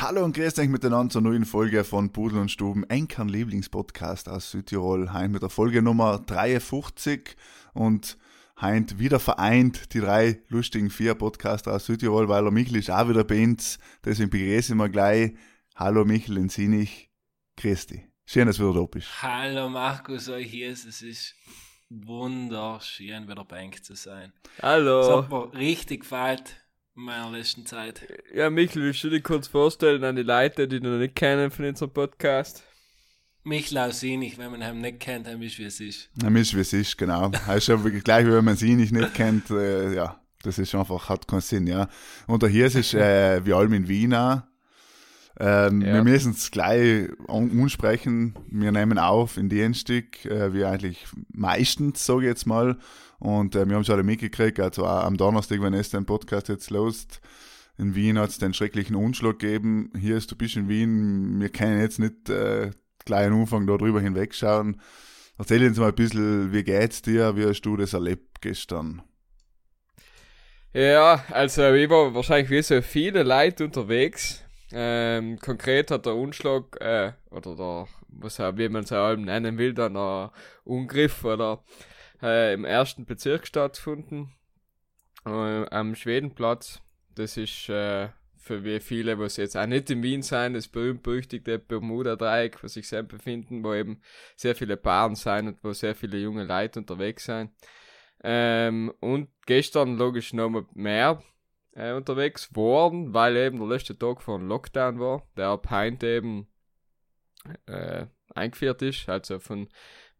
Hallo und grüßt euch miteinander zur neuen Folge von Pudel und Stuben, Enkern Lieblingspodcast aus Südtirol. Heim mit der Folge Nummer 53 und heint wieder vereint die drei lustigen vier Podcaster aus Südtirol, weil der Michel ist auch wieder bei uns. Deswegen begrüßen wir gleich. Hallo Michel in Sinich. Christi. Schön, dass du wieder da bist. Hallo Markus, euch hier ist es ist wunderschön, wieder bei euch zu sein. Hallo. hat mir richtig gefällt meiner letzten Zeit. Ja, Michael, willst du dich kurz vorstellen an die Leute, die du noch nicht kennen von unserem Podcast? Mich Lausinich, wenn man ihn nicht kennt, dann wisst wie es ist. Na, Mist, wie es ist, genau. Heißt ja wirklich gleich, wie wenn man sie nicht, nicht kennt, äh, ja, das ist einfach, hat keinen Sinn, ja. Und hier ist es, äh, wie allem in Wien auch. Ähm, Ja. Wir müssen es gleich an- ansprechen. Wir nehmen auf in Dienstag, äh, wie eigentlich meistens, sage ich jetzt mal. Und äh, wir haben es alle mitgekriegt, also am Donnerstag, wenn es den Podcast jetzt lost, in Wien hat es den schrecklichen Unschlag gegeben. Hier ist, du bist in Wien, wir können jetzt nicht äh, gleich am Anfang da drüber hinwegschauen. Erzähl uns mal ein bisschen, wie geht's dir, wie hast du das erlebt gestern? Ja, also ich war wahrscheinlich wie so viele Leute unterwegs. Ähm, konkret hat der Unschlag, äh, oder der, was auch, wie man es auch nennen will, dann ein Ungriff oder äh, im ersten Bezirk stattgefunden. Äh, am Schwedenplatz. Das ist äh, für wie viele, was jetzt auch nicht in Wien sein, das berühmt-berüchtigte Bermuda-Dreieck, wo sich sehr befinden, wo eben sehr viele Paaren sein und wo sehr viele junge Leute unterwegs sein. Ähm, und gestern logisch noch mal mehr äh, unterwegs worden, weil eben der letzte Tag von Lockdown war, der heute eben äh, eingeführt ist. Also von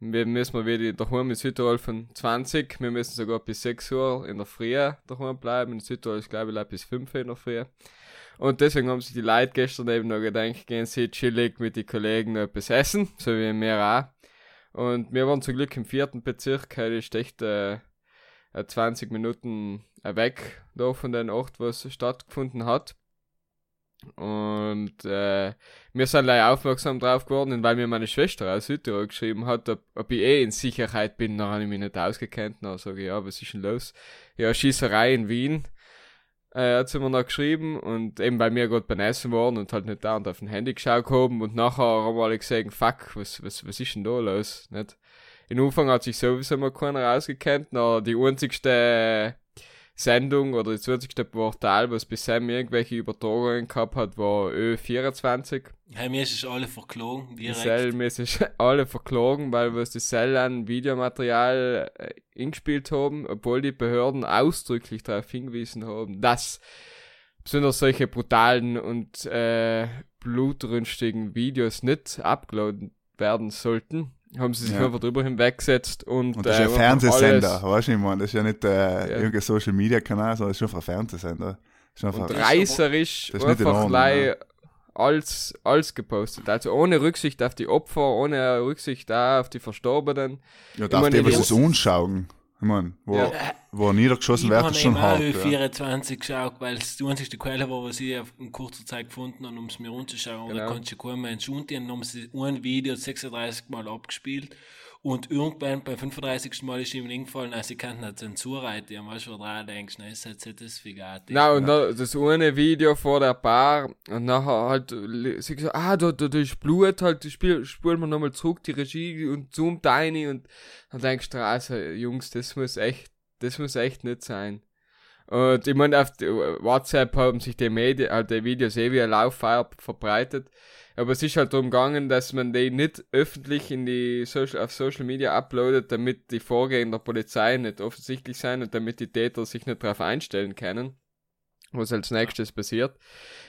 wir müssen wir wieder daheim in Südtirol von 20, wir müssen sogar bis 6 Uhr in der Früh daheim bleiben. In Südtirol ist glaube ich bis 5 Uhr in der Früh. Und deswegen haben sich die Leute gestern eben noch gedacht, gehen sie chillig mit den Kollegen noch etwas essen, so wie wir auch. Und wir waren zum Glück im vierten Bezirk, heute ist echt äh, äh, 20 Minuten weg da von den Ort, wo es stattgefunden hat. Und äh, wir sind leider aufmerksam drauf geworden, weil mir meine Schwester aus Südtirol geschrieben hat, ob, ob ich eh in Sicherheit bin, da habe ich mich nicht ausgekannt. Dann sage ich, ja, was ist denn los? Ja, Schießerei in Wien. Äh, hat sie mir noch geschrieben und eben bei mir gerade beim Essen waren und halt nicht da und auf dem Handy geschaut haben und nachher haben alle gesagt, fuck, was, was, was ist denn da los? Nicht? Im Anfang hat sich sowieso mal keiner ausgekannt, noch die einzigste Sendung oder das einzigste Portal, was bisher irgendwelche Übertragungen gehabt hat, war Ö24. Hey, mir ist es alle verklogen, direkt. Cell-mäßig alle verklagen, weil was die Cell an Videomaterial äh, eingespielt haben, obwohl die Behörden ausdrücklich darauf hingewiesen haben, dass besonders solche brutalen und äh, blutrünstigen Videos nicht uploaden werden sollten, haben sie sich Ja. einfach drüber hinweggesetzt und, Und das ist ja äh, ein Fernsehsender, weißt du, ich meine, das ist ja nicht äh, Ja. irgendein Social Media Kanal, sondern das ist einfach ein Fernsehsender. Das ist einfach, und reißerisch Das ist einfach Ordnung, lei- ja. als, als gepostet. Also ohne Rücksicht auf die Opfer, ohne Rücksicht auf die Verstorbenen. ja, ich meine, die, was es anschauen. Ich meine, wo, Ja. wo niedergeschossen Ich wird, habe ist schon eben auch hart. Ja. Ö24 geschaut, weil es die einzige Quelle war, was ich auf- in kurzer Zeit gefunden habe, um es mir anzuschauen. Und Genau. da kannst du kaum mehr entschuldigen. Dann haben sie ein Video 36 Mal abgespielt. Und irgendwann beim 35. Mal ist ihm eingefallen, als sie kannten eine Zensur rein. Die weißt du, dran denkst, nein, ist jetzt das Figat. Na, und da, das eine Video vor der Bar und nachher halt, sie gesagt, ah, da, da, da ist Blut halt, das Spiel, spulen wir nochmal zurück, die Regie und zoomt rein und dann denkst du, also, Jungs, das muss echt, das muss echt nicht sein. Und ich meine, auf die WhatsApp haben sich die Medien, halt die Videos eh wie ein Lauffeuer verbreitet. Aber es ist halt darum gegangen, dass man die nicht öffentlich in die Social, auf Social Media uploadet, damit die Vorgänge der Polizei nicht offensichtlich sein und damit die Täter sich nicht darauf einstellen können, was als nächstes passiert.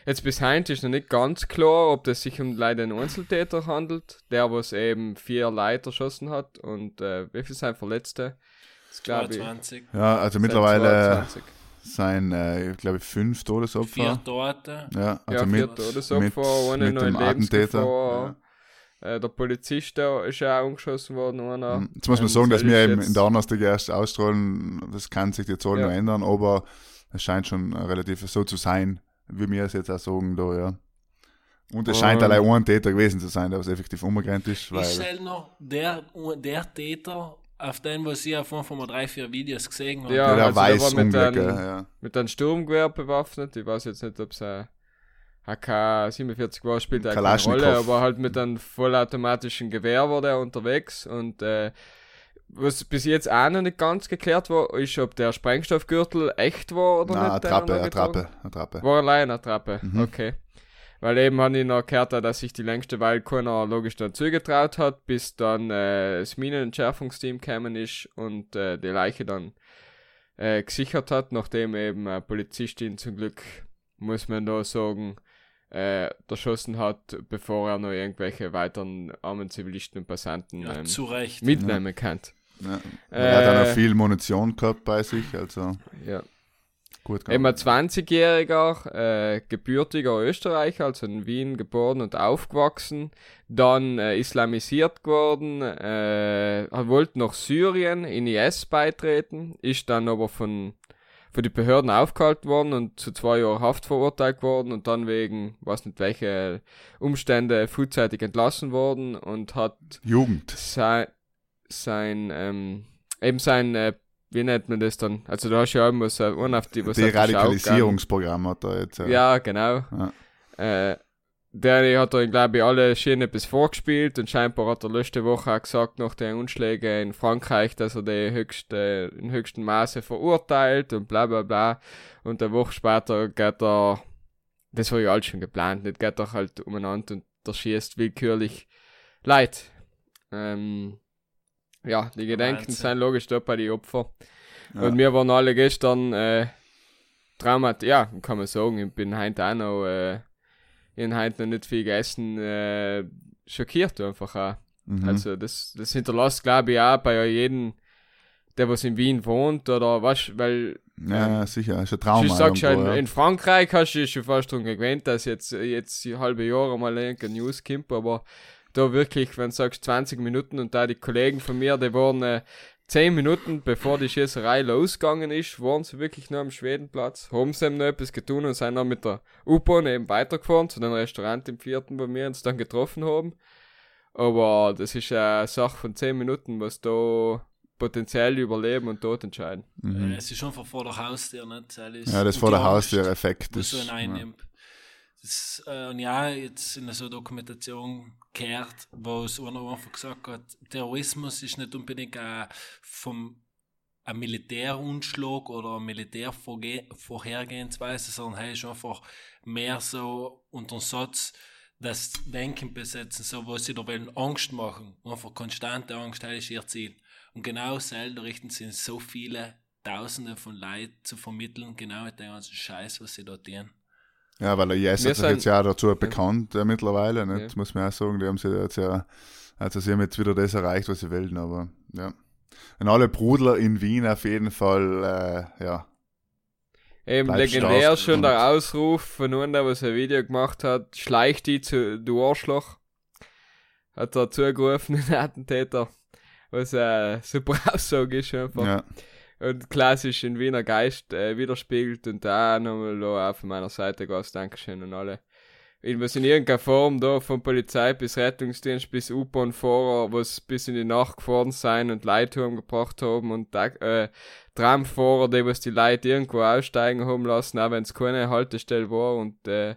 Jetzt bis heute ist noch nicht ganz klar, ob das sich um leider einen Einzeltäter handelt, der was eben vier Leute erschossen hat und äh, wie viel sind Verletzte? Das glaube ich. 22. Ja, also mittlerweile 22. sind, äh, glaube ich, fünf Todesopfer. Vier Tote. Ja, also ja, mit, vier Todesopfer, mit, mit neue dem Attentäter. Lebensgefahr. Äh, der Polizist da ist ja auch angeschossen worden. Einer. Mhm. Jetzt muss man Ähm, sagen, dass wir eben in der Donnerstag erst ausstrahlen, das kann sich jetzt auch Ja. noch ändern, aber es scheint schon relativ so zu sein, wie wir es jetzt auch sagen da, ja. Und es scheint allein ein Täter gewesen zu sein, der was effektiv umgerannt ist, weil, Ist halt noch der, der Täter, auf den, was ich auf jeden mal drei, vier Videos gesehen habe. Ja, ja, der also der weiß war mit einem- ja. mit einem Sturmgewehr bewaffnet. Ich weiß jetzt nicht, ob es ein AK-47 war, spielt Kalaschnikow. Rolle, aber halt mit einem vollautomatischen Gewehr war der unterwegs und äh, was bis jetzt auch noch nicht ganz geklärt war, ist, ob der Sprengstoffgürtel echt war oder Na, nicht. er Attrappe, noch getragen Attrappe, Attrappe. War allein eine Attrappe, Mhm. okay. Weil eben habe ich noch gehört, dass sich die längste Weile keiner logisch dann zugetraut hat, bis dann äh, das Minenentschärfungsteam gekommen ist und äh, die Leiche dann äh, gesichert hat, nachdem eben eine Polizistin zum Glück, muss man da sagen, äh, erschossen hat, bevor er noch irgendwelche weiteren armen Zivilisten und Passanten Ja, ähm, zu Recht. mitnehmen kann. Ja. Er hat auch Äh, noch viel Munition gehabt bei sich, also Ja. Gut gegangen. 20-jähriger, äh, gebürtiger Österreicher, also in Wien geboren und aufgewachsen, dann äh, islamisiert geworden, äh, wollte nach Syrien in IS beitreten, ist dann aber von, von den Behörden aufgehalten worden und zu zwei Jahren Haft verurteilt worden und dann wegen, weiß nicht welche Umstände, frühzeitig entlassen worden und hat Jugend. sein, sein ähm, eben sein, äh, wie nennt man das dann? Also da hast du ja immer so einen auf die, was die Schau Deradikalisierungsprogramm hat er jetzt. gegangen. Ja, genau. Äh, der hat er, glaube ich, alle Schienen bis vorgespielt und scheinbar hat er letzte Woche auch gesagt, nach den Unschlägen in Frankreich, dass er die höchste, in höchstem Maße verurteilt und bla bla bla. Und eine Woche später geht er, das war ja alles schon geplant, nicht geht er halt umeinander und der schießt willkürlich Leid. Ähm, ja, die Gedenken Wahnsinn. sind logisch da bei den Opfern. Ja. Und wir waren alle gestern äh, traumat, ja, kann man sagen, ich bin heute auch noch, äh, hab heute noch nicht viel gegessen, äh, schockiert einfach auch. Mhm. Also das, das hinterlässt, glaube ich, auch bei jedem, der was in Wien wohnt oder was, weil ja, sicher, ist ein Trauma. du sagst ja, in, irgendwo, ja. in Frankreich hast du dich schon fast dran gewöhnt, dass jetzt, jetzt die halbe Jahre mal irgendein News kommt, aber da wirklich, wenn du sagst 20 Minuten und da die Kollegen von mir, die waren äh, 10 Minuten bevor die Schießerei losgegangen ist, waren sie wirklich noch am Schwedenplatz, haben sie eben noch etwas getan und sind dann mit der U-Bahn eben weitergefahren zu dem Restaurant im vierten, wo wir uns dann getroffen haben. Aber das ist eine Sache von 10 Minuten, was da potenziell Überleben und Tod entscheiden. Mhm. Äh, Es ist schon von vor der Haustür, nicht? Das ist- Ja, das vor der Haustür-Effekt ist. so einnimmt. Das, äh, und ja, jetzt in so einer Dokumentation gehört, wo es einer einfach gesagt hat, Terrorismus ist nicht unbedingt ein, vom, ein Militärunschlag oder eine Militärvorhergehensweise, sondern hey, ist einfach mehr so unter Satz, das Denken besetzen, so was sie da wollen Angst machen, einfach konstante Angst, das ist ihr Ziel. Und genau selber richten sie so viele Tausende von Leuten zu vermitteln, genau mit dem ganzen Scheiß, was sie dort tun. Ja, weil IS Wir hat sich jetzt ja dazu bekannt äh, mittlerweile, nicht? Ja. Muss man auch sagen, die haben sie jetzt ja, also sie haben jetzt wieder das erreicht, was sie wollten, aber ja. Und alle Brudler in Wien auf jeden Fall, äh, ja. Eben Bleib legendär schon der Ausruf von der was ein Video gemacht hat, schleich die zu, du Arschloch. Hat er zugerufen, den Attentäter. Was eine super Aussage ist einfach. ja. Und klassisch in Wiener Geist äh, widerspiegelt und da nochmal auch von meiner Seite ganz Dankeschön an alle. Irgendwas in irgendeiner Form da von Polizei bis Rettungsdienst bis U-Bahn-Fahrer, was bis in die Nacht gefahren sein und Leute gebracht haben und äh, Tramfahrer, die was die Leute irgendwo aussteigen haben lassen, auch wenn es keine Haltestelle war und äh,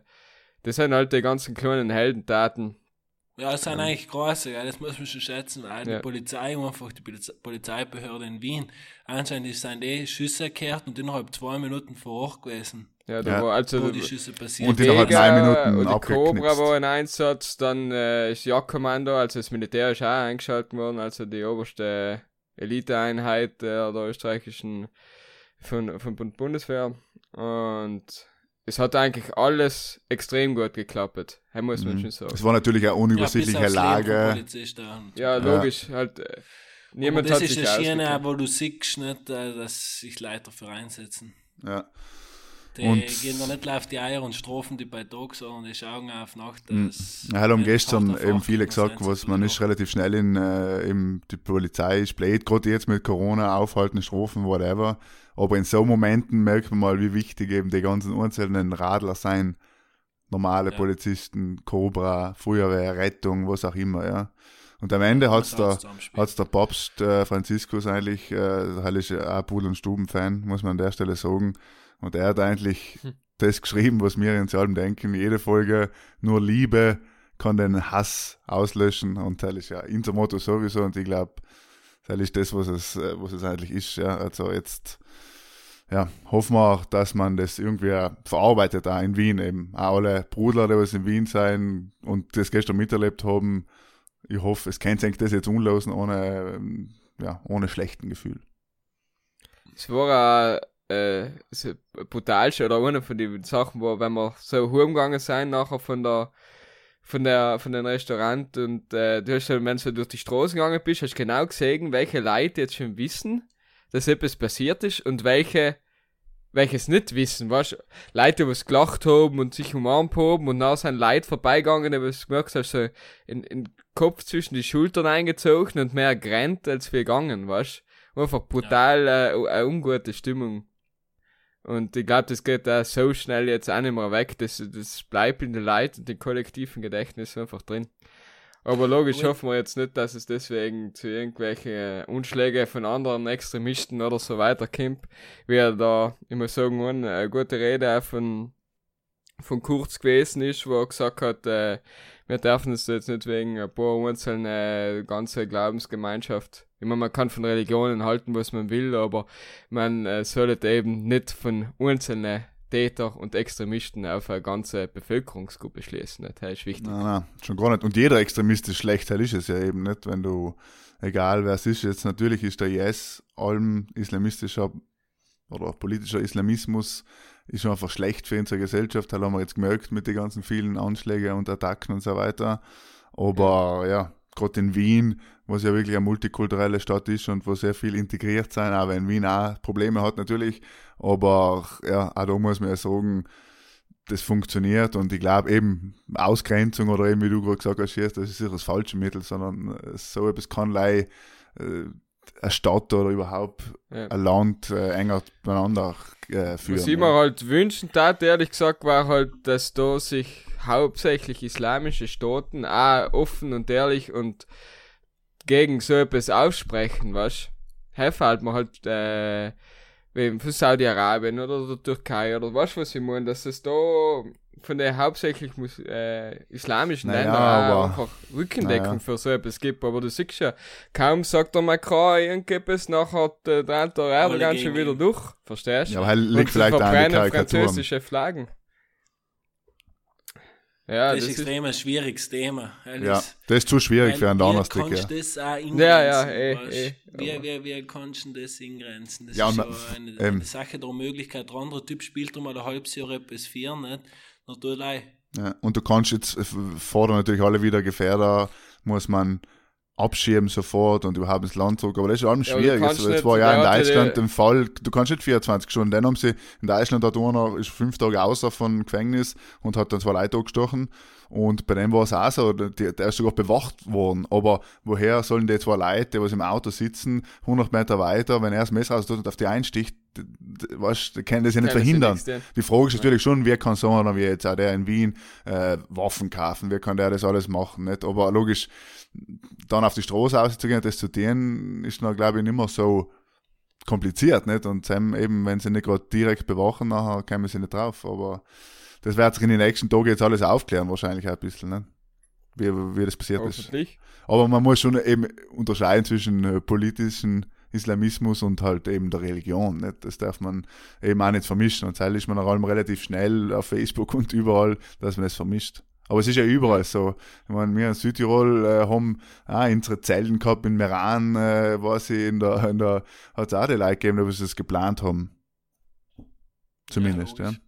das sind halt die ganzen kleinen Heldentaten. Ja, das sind eigentlich große, ja, das muss man schon schätzen, Ja. die Polizei, einfach die Poliz Polizeibehörde in Wien, anscheinend sind die Schüsse gekehrt und innerhalb zwei Minuten vor Ort gewesen, Ja, da Ja. war also wo die Schüsse passiert Und innerhalb neun Minuten und die. Cobra war in Einsatz, dann äh, ist Jagdkommando, also das Militär ist auch eingeschaltet worden, also die oberste Eliteeinheit der, der österreichischen von, von Bund Bundeswehr und es hat eigentlich alles extrem gut geklappt, das muss man Mhm. schon sagen. Es war natürlich eine Ja, unübersichtliche vom Lage. Ja, logisch, halt, äh, Aber niemand das hat ist sich eine Schiene, wo du siehst, nicht, äh, dass sich Leute dafür einsetzen. Ja. Die Und- gehen da nicht auf die Eier und strafen die bei Tag, sondern die schauen auf Nacht. Mhm. dass- Ja, haben gestern eben viele gesagt, was man ist relativ schnell in äh, eben die Polizei ist blöd, gerade jetzt mit Corona, aufhalten, Strafen, whatever. Aber in so Momenten merkt man mal, wie wichtig eben die ganzen einzelnen Radler sein. Normale Ja. Polizisten, Cobra, Feuerwehr, Rettung, was auch immer, ja. Und am Ende hat's Man da, darf's zusammenspielen. hat's der Papst äh, Franziskus eigentlich, äh, ist ja auch Pudel- und Stuben-Fan, muss man an der Stelle sagen. Und er hat eigentlich Hm. das geschrieben, was wir in allem denken. Jede Folge nur Liebe kann den Hass auslöschen und das ist ja unser Motto sowieso und ich glaube, ist das, was es, äh, was es eigentlich ist. Ja. Also jetzt ja, hoffen wir auch, dass man das irgendwie verarbeitet auch in Wien eben. Auch alle Brudler, die was in Wien sein und das gestern miterlebt haben, ich hoffe, es kann sich das jetzt unlosen ohne, ähm, ja, ohne schlechten Gefühl. Es war äh, das brutalste oder eine von den Sachen, wo, wenn wir so heimgegangen sind, nachher von der, von der, von dem Restaurant und, äh, du hast dann, wenn du durch die Straße gegangen bist, hast genau gesehen, welche Leute jetzt schon wissen, dass etwas passiert ist und welche, welches nicht wissen, weißt? Leute, die was gelacht haben und sich umarmt haben und dann sind Leute vorbeigegangen, die was gemerkt hast, so in, in den Kopf zwischen die Schultern eingezogen und mehr gerannt als wir gegangen, weißt? Einfach brutal äh, eine ungute Stimmung. Und ich glaube, das geht auch so schnell jetzt auch nicht mehr weg. Das, das bleibt in den Leuten und im kollektiven Gedächtnis einfach drin. Aber logisch Ui. hoffen wir jetzt nicht, dass es deswegen zu irgendwelchen äh, Unschlägen von anderen Extremisten oder so weiter kommt. Wie er da, muss sagen, eine, eine gute Rede auch von, von Kurz gewesen ist, wo er gesagt hat, äh, wir dürfen es jetzt nicht wegen ein paar einzelne ganze Glaubensgemeinschaft. Ich meine, man kann von Religionen halten, was man will, aber man äh, sollte eben nicht von einzelnen Täter und Extremisten auf eine ganze Bevölkerungsgruppe schließen. Das ist wichtig. Nein, nein, schon gar nicht. Und jeder Extremist ist schlecht, das ist es ja eben nicht, wenn du, egal wer es ist, jetzt natürlich ist der IS allem islamistischer oder politischer Islamismus ist einfach schlecht für unsere Gesellschaft, das haben wir jetzt gemerkt mit den ganzen vielen Anschlägen und Attacken und so weiter. Aber ja, gerade in Wien, was ja wirklich eine multikulturelle Stadt ist und wo sehr viel integriert sein, auch wenn Wien auch Probleme hat natürlich, aber ja, auch da muss man ja sagen, das funktioniert und ich glaube eben Ausgrenzung oder eben wie du gerade gesagt hast, das ist sicher das falsche Mittel, sondern so etwas kann lei äh, eine Stadt oder überhaupt Ja. ein Land äh, enger beieinander äh, führen. Was ich mir halt wünschen tat, ehrlich gesagt, war halt, dass da sich hauptsächlich islamische Staaten auch offen und ehrlich und gegen so etwas aussprechen, weißt Helfen halt man halt, äh, wie für Saudi-Arabien oder der Türkei oder weißt du, was ich meine, dass es da von der hauptsächlich mus äh, islamischen Naja, Ländern einfach Rückendeckung naja. für so etwas gibt, aber du siehst ja, kaum sagt der Macron irgendetwas, nachher äh, dreht der Erdogan schon wieder durch, verstehst Ja, aber halt und liegt vielleicht an den Karikaturen. französische Flaggen. Ja, das ist das ist, extrem ein schwieriges Thema. Ja, ehrlich. das ist zu schwierig Weil für einen Donnerstag. Ja. das auch ingrenzen? Ja, ja, eh, weißt? eh, Wie, aber- wie, wie kannst du das ingrenzen? Das Ja, ist und ja eine, eine Sache der Möglichkeit. Der andere Typ spielt um ein halbes Jahr etwas vier, nicht? Natürlich. Ja, und du kannst jetzt äh, fordern natürlich alle wieder Gefährder, muss man abschieben sofort und überhaupt ins Land zurück. Aber das ist allem Ja, schwierig. es nicht- war ja in der Deutschland im Fall, du kannst nicht 24 Stunden, dann haben sie in Deutschland hat einer ist fünf Tage außer von Gefängnis und hat dann zwei Leute gestochen. Und bei dem war es auch so, der, der ist sogar bewacht worden. Aber woher sollen die zwei Leute, die was im Auto sitzen, 100 Meter weiter, wenn er das Messer tut und auf die einsticht, weißt, die können das ja nicht ja verhindern. tun. Die Frage ist natürlich schon, wer kann so einer wie jetzt auch der in Wien äh, Waffen kaufen, wer kann der das alles machen, nicht? Aber logisch, dann auf die Straße auszugehen, das zu tun, ist noch, glaube ich, nicht mehr so kompliziert, nicht? Und Sam eben, wenn sie nicht gerade direkt bewachen, nachher kommen sie nicht drauf. Aber das wird sich in den nächsten Tagen jetzt alles aufklären, wahrscheinlich auch ein bisschen, ne? Wie, wie das passiert ist. Aber man muss schon eben unterscheiden zwischen äh, politischen Islamismus und halt eben der Religion. Nicht? Das darf man eben auch nicht vermischen. Und das ist man auch relativ schnell auf Facebook und überall, dass man das vermischt. Aber es ist ja überall so. Ich meine, wir in Südtirol äh, haben auch unsere Zellen gehabt in Meran, äh, weiß ich, in der, in der hat es auch die Leute gegeben, die sie es geplant haben. Zumindest, ja. logisch.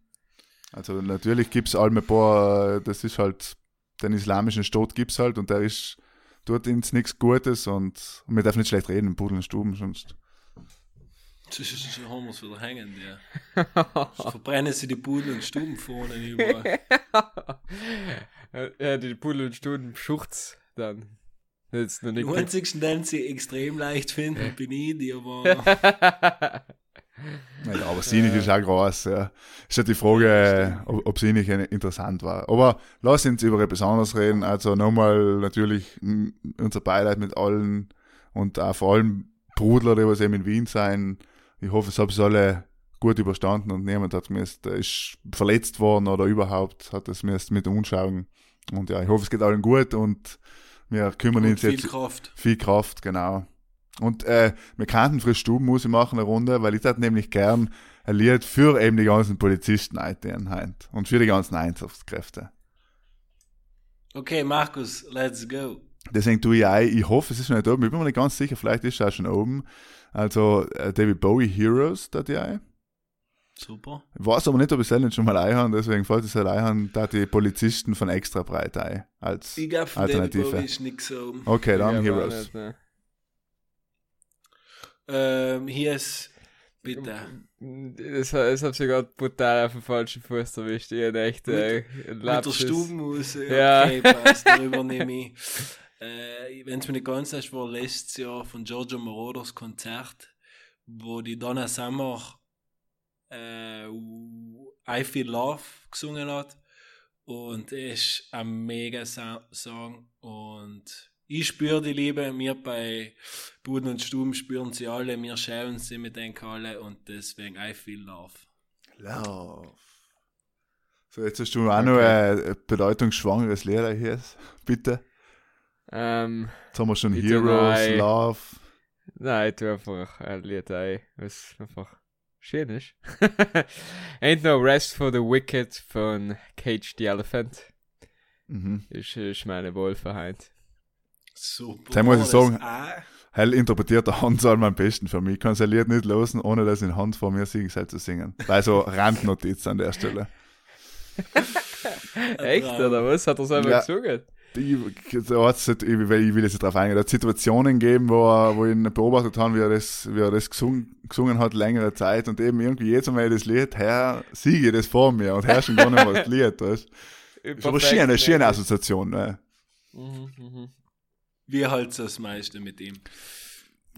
Also natürlich gibt es allem ein paar, äh, das ist halt, den islamischen Staat gibt es halt und der ist, tut uns nichts Gutes und, und wir dürfen nicht schlecht reden im Pudel und Stuben, sonst. Schon haben wir es wieder hängen, ja. Verbrennen sie die Pudel und Stuben vorne überall. ja, die Pudel und Stunden Schurz dann. Jetzt noch Die nicht. einzigsten, den sie extrem leicht finden, bin ich, die aber. Ja, aber Sinnig ist auch groß. Ja. Ist ja die Frage, äh, ob, ob Sinnig interessant war. Aber lass uns über etwas anderes reden. Also nochmal natürlich unser Beileid mit allen und auch vor allem Brudler, die was eben in Wien sein. Ich hoffe, es haben sie alle gut überstanden und niemand hat müsst, ist verletzt worden oder überhaupt hat es müsst mit umschauen. Und ja, ich hoffe, es geht allen gut und wir kümmern Und uns viel jetzt Kraft. viel Kraft, genau. Und äh, wir könnten frisch Stubenmusik machen, eine Runde, weil ich hätte nämlich gern ein Lied für eben die ganzen Polizisten heute und für die ganzen Einsatzkräfte. Okay, Markus, let's go. Deswegen tue ich ein, ich hoffe, es ist schon nicht oben, ich bin mir nicht ganz sicher, vielleicht ist es auch schon oben. Also äh, David Bowie Heroes, da die ein. Super. Ich weiß aber nicht, ob ich nicht schon mal einhaben, deswegen, falls ich es einhaben, da die Polizisten von extra breit ein. Als Ich glaube, von David Alternative. Bowie ist nichts so. Okay, dann Heroes. nicht, ne. Ähm, hier ist, bitte. Das, das hat sich gerade brutal auf den falschen Fuß erwischt. Ich hätte echt äh, ein Mit der. Stubenmusik. Ja. Okay, passt, darüber nehme ich. Äh, Wenn es mir nicht ganz ist, war letztes Jahr von Giorgio Morodos Konzert, wo die Donna Summer äh, I Feel Love gesungen hat. Und es ist ein mega Song. Und ich spüre die Liebe. Wir bei Buden und Stuben spüren sie alle. Wir schauen sie mit den alle. Und deswegen I Feel Love. Love. So, jetzt hast du auch noch ein bedeutungsschwangeres Lied hier. Bitte. Ähm, Jetzt haben wir schon Heroes, nein. Love. nein, ich tu einfach ein Lied ein, was einfach schön ist. Ain't No Rest for the Wicked von Cage the Elephant. Mhm. Ist, ist meine Wohlverheit. Super. Dann muss ich sagen-. Hell interpretiert der Hans Salm am besten für mich. Ich kann sein Lied nicht losen, ohne das in Hand vor mir singen soll zu singen. Weil so Randnotiz an der Stelle. Echt, oder was? Hat er selber Ja. gesungen? Ich, da hat's nicht- ich, will- ich will jetzt nicht drauf eingehen. Da hat Situationen gegeben, wo, er, wo ich ihn beobachtet habe, wie er das, wie er das gesungen, gesungen hat, längere Zeit. Und eben irgendwie jedes Mal das Lied, Herr, siege das vor mir und Herr schon gar nicht mehr das Lied. Weißt? Ist aber schön, eine schöne Assoziation. Ne? Mhm, mhm. Wie halt das meiste mit ihm.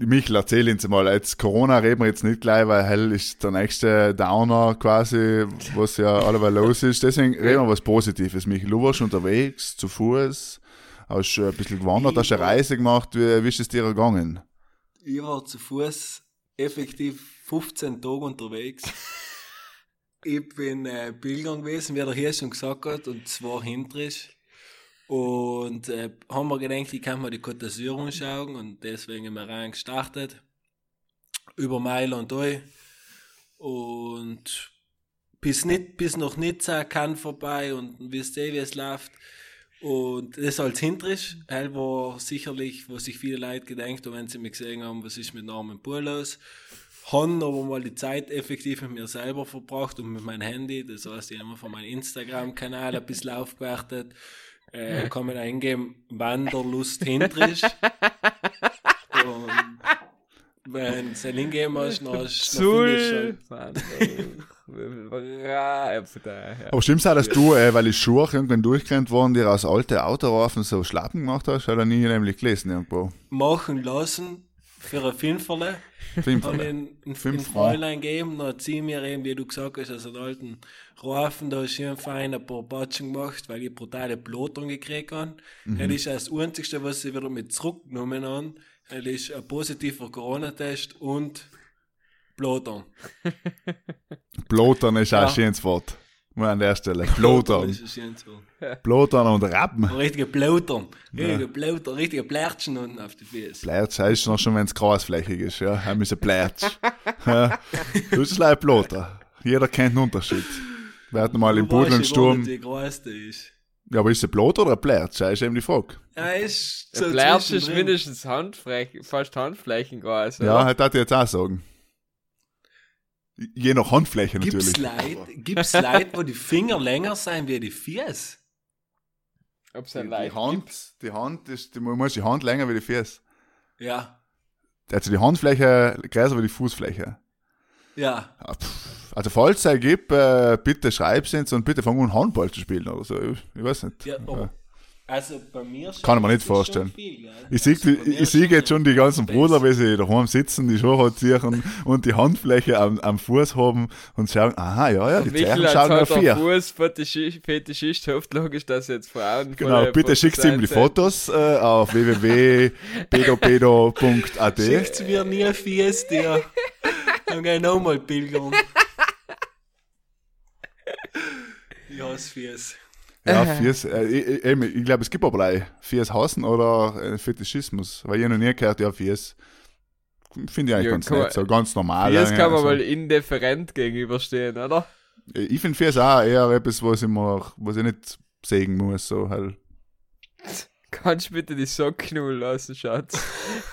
Michael, erzähl uns mal. Jetzt Corona reden wir jetzt nicht gleich, weil hell ist der nächste Downer quasi, was ja alleweil los ist. Deswegen reden wir was Positives. Michael, du warst unterwegs, zu Fuß, hast schon ein bisschen gewandert, hast eine Reise gemacht. Wie, wie ist es dir ergangen? Ich war zu Fuß effektiv 15 Tage unterwegs. ich bin äh, pilgern gewesen, wie der hier schon gesagt hat, und zwar hinterisch. Und äh, haben wir gedacht, ich kann mir die Côte d'Azur anschauen und deswegen sind wir rein gestartet. Über Mailand durch. Und bis, nicht, bis nach Nizza kann vorbei und wisst ihr, wie es läuft. Und das als hinterisch, halt war sicherlich, wo sich viele Leute gedenkt haben, wenn sie mich gesehen haben, was ist mit Norman Poor los. Haben aber mal die Zeit effektiv mit mir selber verbracht und mit meinem Handy. Das heißt, ich habe von meinem Instagram-Kanal ein bisschen aufgewertet. Äh, kann man eingeben, Wanderlust hinterisch. und wenn du einen hingeben hast, dann hast dann du oh. Ra- ja, ja. Aber stimmt's auch, dass du, äh, weil ich Schuhe irgendwann durchgerannt worden, dir aus alte Autoreifen so Schlappen gemacht hast? Hat er nie nämlich gelesen irgendwo. machen lassen für ein Fünferle. Fünf. Habe ich ein, ein, Fünf Franc. Fräulein gegeben, dann zieh mir eben, wie du gesagt hast, aus einem alten Reifen, da ist schön fein ein paar Batschen gemacht, weil ich brutale Blutungen gekriegt habe. Mhm. Das ist das Einzige, was ich wieder mit zurückgenommen habe. Das ist ein positiver Corona-Test und Blutern. Blotern ist auch Ja. ein schönes Wort. Mal an der Stelle. Blotern. Das. Blotern und Rappen. Richtige Blutern. Richtige Blutern, richtige Plärtschen unten auf die Füße. Plätsch heißt noch schon, wenn es grasflächig ist, ja. Haben wir Plätsch. ja. Das ist leider Blotter. Jeder kennt den Unterschied. Wir hatten mal im Du und ja. Ja, aber ist es Blot oder ein Plätsch? Das ist eben die Frage. Ja, ist Der so Plärsch ist mindestens Handflächen, fast Handflächen groß. Ja, oder? halt das jetzt auch sagen. Je nach Handfläche Gibt's natürlich. Leute, gibt's Leute, wo die Finger länger sein wie die Füße? Ob es Die, ein die Leid Hand, die Hand ist, die, man muss die Hand länger wie die Füße. Ja. Also die Handfläche größer wie die Fußfläche. Ja, Ja, pff, Also falls es gibt, äh, bitte schreib's uns und bitte fangen wir an Handball zu spielen oder so. Ich, ich weiß nicht. ja, aber, also bei mir Kann ich mir nicht schon vorstellen. Viel, gell? Ich sehe Also ich sehe schon jetzt schon die ganzen. Brüder, wie sie daheim sitzen, die Schuhe ziehen und die Handfläche am, am Fuß haben und schauen, aha, ja, ja, die Zeichen schauen halt der vier. Fußfetischist, Fetischist hofft logisch, dass jetzt Frauen Genau, bitte schickt ihm die Fotos äh, auf www.pedopedo.at. Schickt mir nie ein Fies dir. Dann geh ich nochmal pilgern. Ich hasse Fies. Ja, Fies, äh, ich, ich, ich glaube, es gibt aber gleich Fies hassen oder äh, Fetischismus, weil ich noch nie gehört, ja, Fies. Finde ich eigentlich Ja, ganz nett, so ganz normal. Ja, kann man so. mal indifferent gegenüberstehen, oder? Ich finde Fies auch eher etwas, was ich, mir, was ich nicht sägen muss, so halt. Kannst du bitte die Socken lassen, Schatz?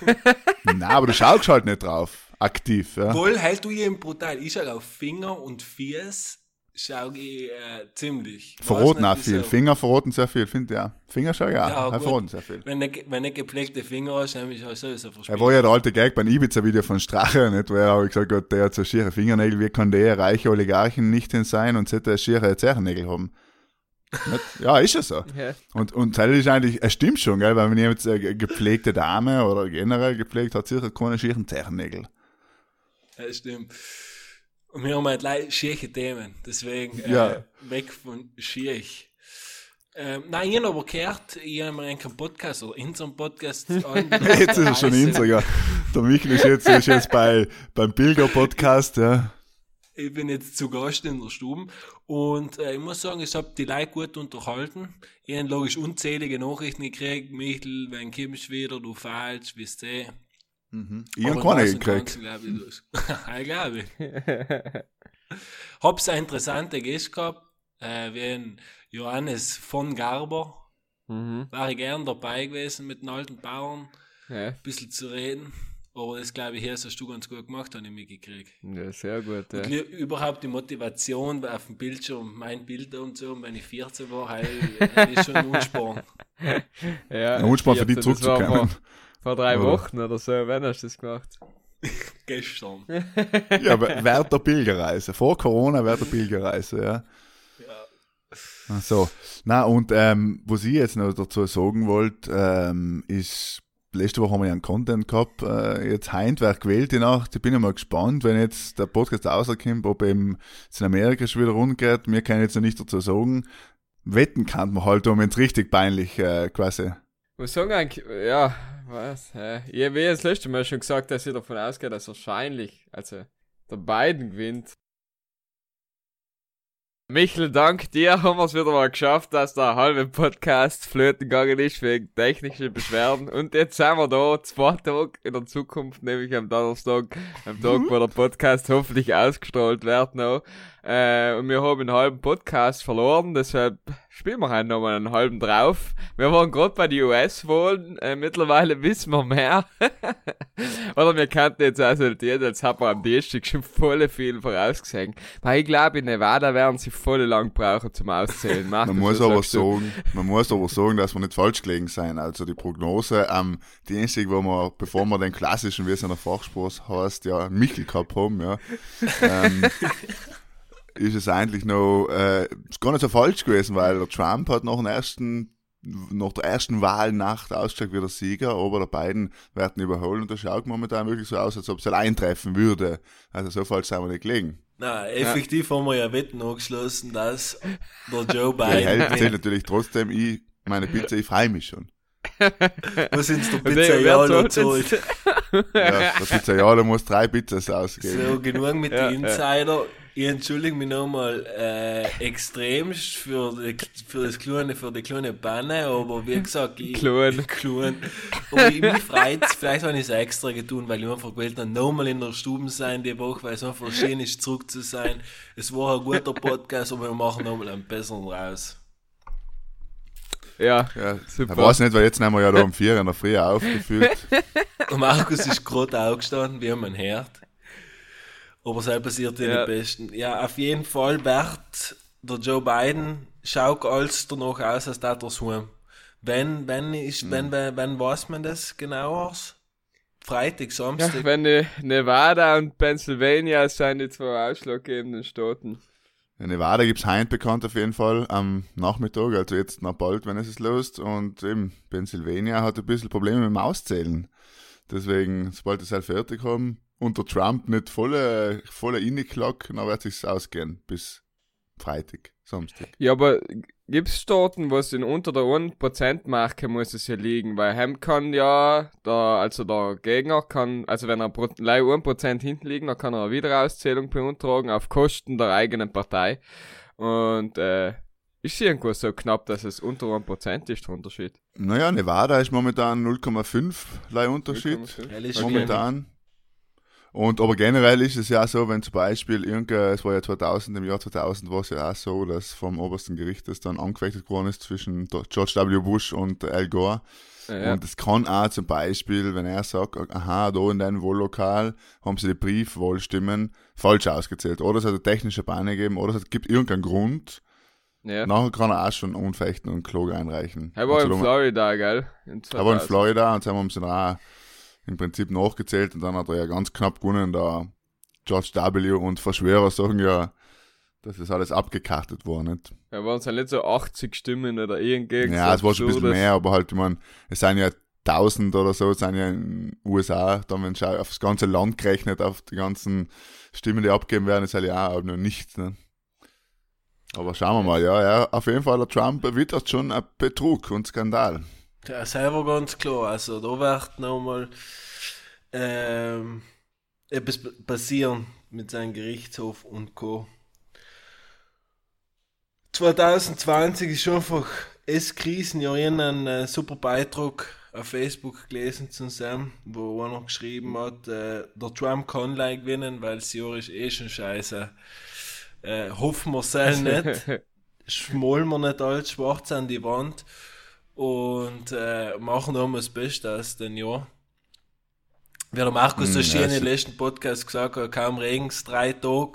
Nein, aber du schaust halt nicht drauf, aktiv, ja. Wohl, halt du jeden brutal. Ich schau auf Finger und Fies, schau ich äh, ziemlich. Verroten auch nicht, viel. wieso. Finger verroten sehr viel, finde ich auch. Finger schau ich auch, Ja, ja, verroten sehr viel. Wenn du wenn du gepflegte Finger hast, nämlich auch sowieso Er verspielt. war ja der alte Gag beim Ibiza-Video von Strache, nicht? Wo er auch gesagt hat, der hat so schiere Fingernägel, wie kann der reiche Oligarchen nicht hin sein und sollte schiere Zerrennägel haben? Nicht? Ja, ist ja so. Ja. Und, und das ist eigentlich, es stimmt schon, gell, weil wenn jemand jetzt eine gepflegte Dame oder generell gepflegt hat, sicher keine schieren Zerrennägel. Ja, stimmt. Und wir haben halt leider schieche Themen, deswegen äh, Ja. weg von schiech. Ähm, nein, ich habe aber gehört, ich habe mir einen Podcast oder in so einem Podcast. Jetzt ist er schon in sogar. Der Michael ist jetzt, ist jetzt bei, beim Pilger-Podcast, ja. Ich bin jetzt zu Gast in der Stube und äh, ich muss sagen, ich habe die Leute gut unterhalten. Ich habe logisch unzählige Nachrichten gekriegt. Michel, wenn kommst du wieder, du falsch, wisst ihr. Ich habe im Großen und gekriegt. Glaube ich ich. Hab's eine interessante Gäste gehabt, äh, wie ein Johannes von Garber. Mhm. War ich gern dabei gewesen mit den alten Bauern, Ja. ein bisschen zu reden. Aber das glaube ich, hier hast du ganz gut gemacht, habe ich mitgekriegt. ja, sehr gut. Ja. Und li- überhaupt die Motivation auf dem Bildschirm, mein Bild und so, wenn ich 14 war, hey, ist schon ein Unsporn. Ja, Ein Unspannend für die 14, das war zurückzukommen. Vor, drei Oder? Wochen oder so, wann hast du das gemacht? Gestern. Ja, aber während der Pilgerreise. Vor Corona während der Pilgerreise, ja. Ach so. Na, und ähm, was ich jetzt noch dazu sagen wollte, ähm, ist, letzte Woche haben wir ja einen Content gehabt, äh, jetzt heint wer gewählt die Nacht. Ich bin ja mal gespannt, wenn jetzt der Podcast rauskommt, ob eben es in Amerika schon wieder rumgeht. Wir können jetzt noch nicht dazu sagen. Wetten kann man halt, um jetzt richtig peinlich äh, quasi. Muss sagen, eigentlich, ja, was? Äh, ich habe ja das letzte Mal schon gesagt, dass ich davon ausgehe, dass wahrscheinlich, also der Biden gewinnt. Michel, dank dir haben wir es wieder mal geschafft, dass der halbe Podcast flöten gegangen ist wegen technischen Beschwerden. Und jetzt sind wir da, zwei Tage in der Zukunft, nämlich am Donnerstag, am Tag, wo der Podcast hoffentlich ausgestrahlt wird noch. Äh, und wir haben einen halben Podcast verloren, deshalb spielen wir halt nochmal einen halben drauf. Wir waren gerade bei den US-Wahlen, äh, mittlerweile wissen wir mehr. Oder wir könnten jetzt resultieren, als haben wir am Dienstag schon voll viel vorausgesehen. Weil ich glaube, in Nevada werden sie voll lang brauchen zum Auszählen. Macht Man muss aber sagen, man muss aber sagen, dass wir nicht falsch gelegen sein. Also die Prognose am Dienstag, wo wir, bevor wir den klassischen, wie es in der Fachspruch heißt, ja, Michel gehabt haben, ja, ähm, ist es eigentlich noch, äh, ist gar nicht so falsch gewesen, weil der Trump hat nach dem ersten nach der ersten Wahlnacht ausgeschaut wie der Sieger, aber der beiden werden überholen und das schaut momentan wirklich so aus, als ob es allein treffen würde. Also so falsch sind wir nicht gelegen. Na, effektiv haben wir ja Wetten angeschlossen, dass der Joe Der Held Biden. zählt natürlich trotzdem, ich, meine Pizza, ich freue mich schon. Was sind der Pizzaiolo wer zahlt? zahlt Ja, der Pizzaiolo muss drei Pizzas ausgeben. So, genug mit Ja, den ja. Ich entschuldige mich nochmal äh, extremst für, die, für das kleine, für die kleine Banne, aber wie gesagt, ich, Klein. klein. Aber ich, mich freut vielleicht habe ich es extra getan, weil ich einfach gewählt habe, nochmal in der Stube sein die Woche, weil es einfach schön ist, zurück zu sein. Es war ein guter Podcast, aber wir machen nochmal einen besseren raus. Ja, Ja, Super. Ich weiß nicht, weil jetzt nehmen wir ja da um vier in der Früh aufgefühlt. Der Markus ist gerade aufgestanden, wie man hört. Aber es passiert in Ja. den Besten. Ja, auf jeden Fall wird der Joe Biden schaut alles danach aus, als dat er heim. Wenn, wenn ist, wenn, wenn, wenn weiß man das genauer? Freitag, Ja, Samstag. wenn ne, Nevada und Pennsylvania sind die zwei ausschlaggebenden Staaten. In Nevada gibt's Heint bekannt auf jeden Fall am Nachmittag, also jetzt noch bald, wenn es es löst. Und eben, Pennsylvania hat ein bisschen Probleme mit dem Auszählen. Deswegen, sobald es halt fertig haben, unter Trump nicht volle, volle Inneklack, dann wird sich's ausgehen bis Freitag, Samstag. Ja, aber gibt's Staaten, wo es in unter der 1%-Marke muss es ja liegen, weil Hem kann ja, der, also der Gegner kann, also wenn er pro, lei 1% hinten liegt, dann kann er eine Wiederauszählung beantragen auf Kosten der eigenen Partei. Und, äh, ist irgendwo so knapp, dass es unter 1% ist, der Unterschied. Naja, Nevada ist momentan 0,5 Lei Unterschied. Ehrlich, momentan. Und aber generell ist es ja so, wenn zum Beispiel irgendein, es war ja 2000, im Jahr 2000 war es ja auch so, dass vom obersten Gericht das dann angefechtet worden ist zwischen George W. Bush und Al Gore. Ja, Und es kann auch zum Beispiel, wenn er sagt, aha, da in deinem Wohllokal haben sie die Briefwahlstimmen falsch ausgezählt. Oder es hat eine technische Panne gegeben, oder es gibt irgendeinen Grund. ja. Nachher kann er auch schon unfechten und Klage einreichen. Er war Also in da- Florida, gell? In er war in 2000. Florida und sie haben sie dann auch im Prinzip nachgezählt und dann hat er ja ganz knapp gewonnen, der George W. und Verschwörer sagen ja, dass das alles abgekartet war, nicht? Ja, waren es ja nicht so 80 Stimmen oder irgendwas. Ja, es war schon ein bisschen mehr, aber halt, ich meine, es sind ja 1000 oder so, es sind ja in den USA, dann wenn schau auf das ganze Land gerechnet, auf die ganzen Stimmen, die abgeben werden, ist halt ja auch noch nichts, ne? Aber schauen wir mal, ja, ja, auf jeden Fall, der Trump wittert schon ein Betrug und Skandal. Ja, selber ganz klar. Also da wird nochmal ähm, etwas passieren mit seinem Gerichtshof und Co. 2020 ist einfach das Krisenjahr. Ich habe einen äh, super Beitrag auf Facebook gelesen zu Sam, wo einer geschrieben hat, äh, der Trump kann leicht gewinnen, weil das Jahr ist eh schon scheiße. Äh, hoffen wir es nicht schmollen wir nicht alles schwarz an die Wand und äh, machen mal das Beste aus dem Jahr. Wie der Markus so Mm, schön ja, im letzten Podcast gesagt hat, kaum Regens, drei Tage,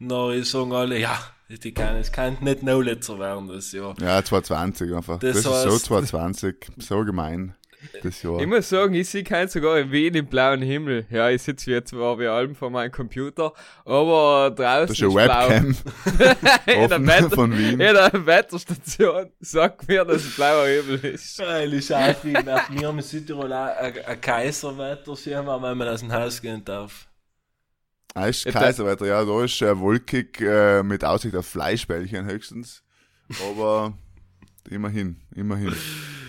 dann sagen alle, ja, die kann, es kann nicht noch letzter werden das Jahr. Ja, 2020 einfach. Das Das, ist so heißt- 2020, so gemein, das Jahr. Ich muss sagen, ich sehe keinen sogar in Wien im blauen Himmel. Ja, ich sitze jetzt zwar wie allem vor meinem Computer, aber draußen Das ist eine Webcam Jeder offen Wetter, von Wien. jeder Wetterstation sagt mir, dass es blauer Himmel ist. Geil, ist auch viel. Wir haben in Südtirol auch ein, ein Kaiserwetterschirm, weil man aus dem Haus gehen darf. Ah, ist Ja, Kaiserwetter, ja, da ist äh, wolkig äh, mit Aussicht auf Fleischbällchen höchstens. Aber immerhin, immerhin.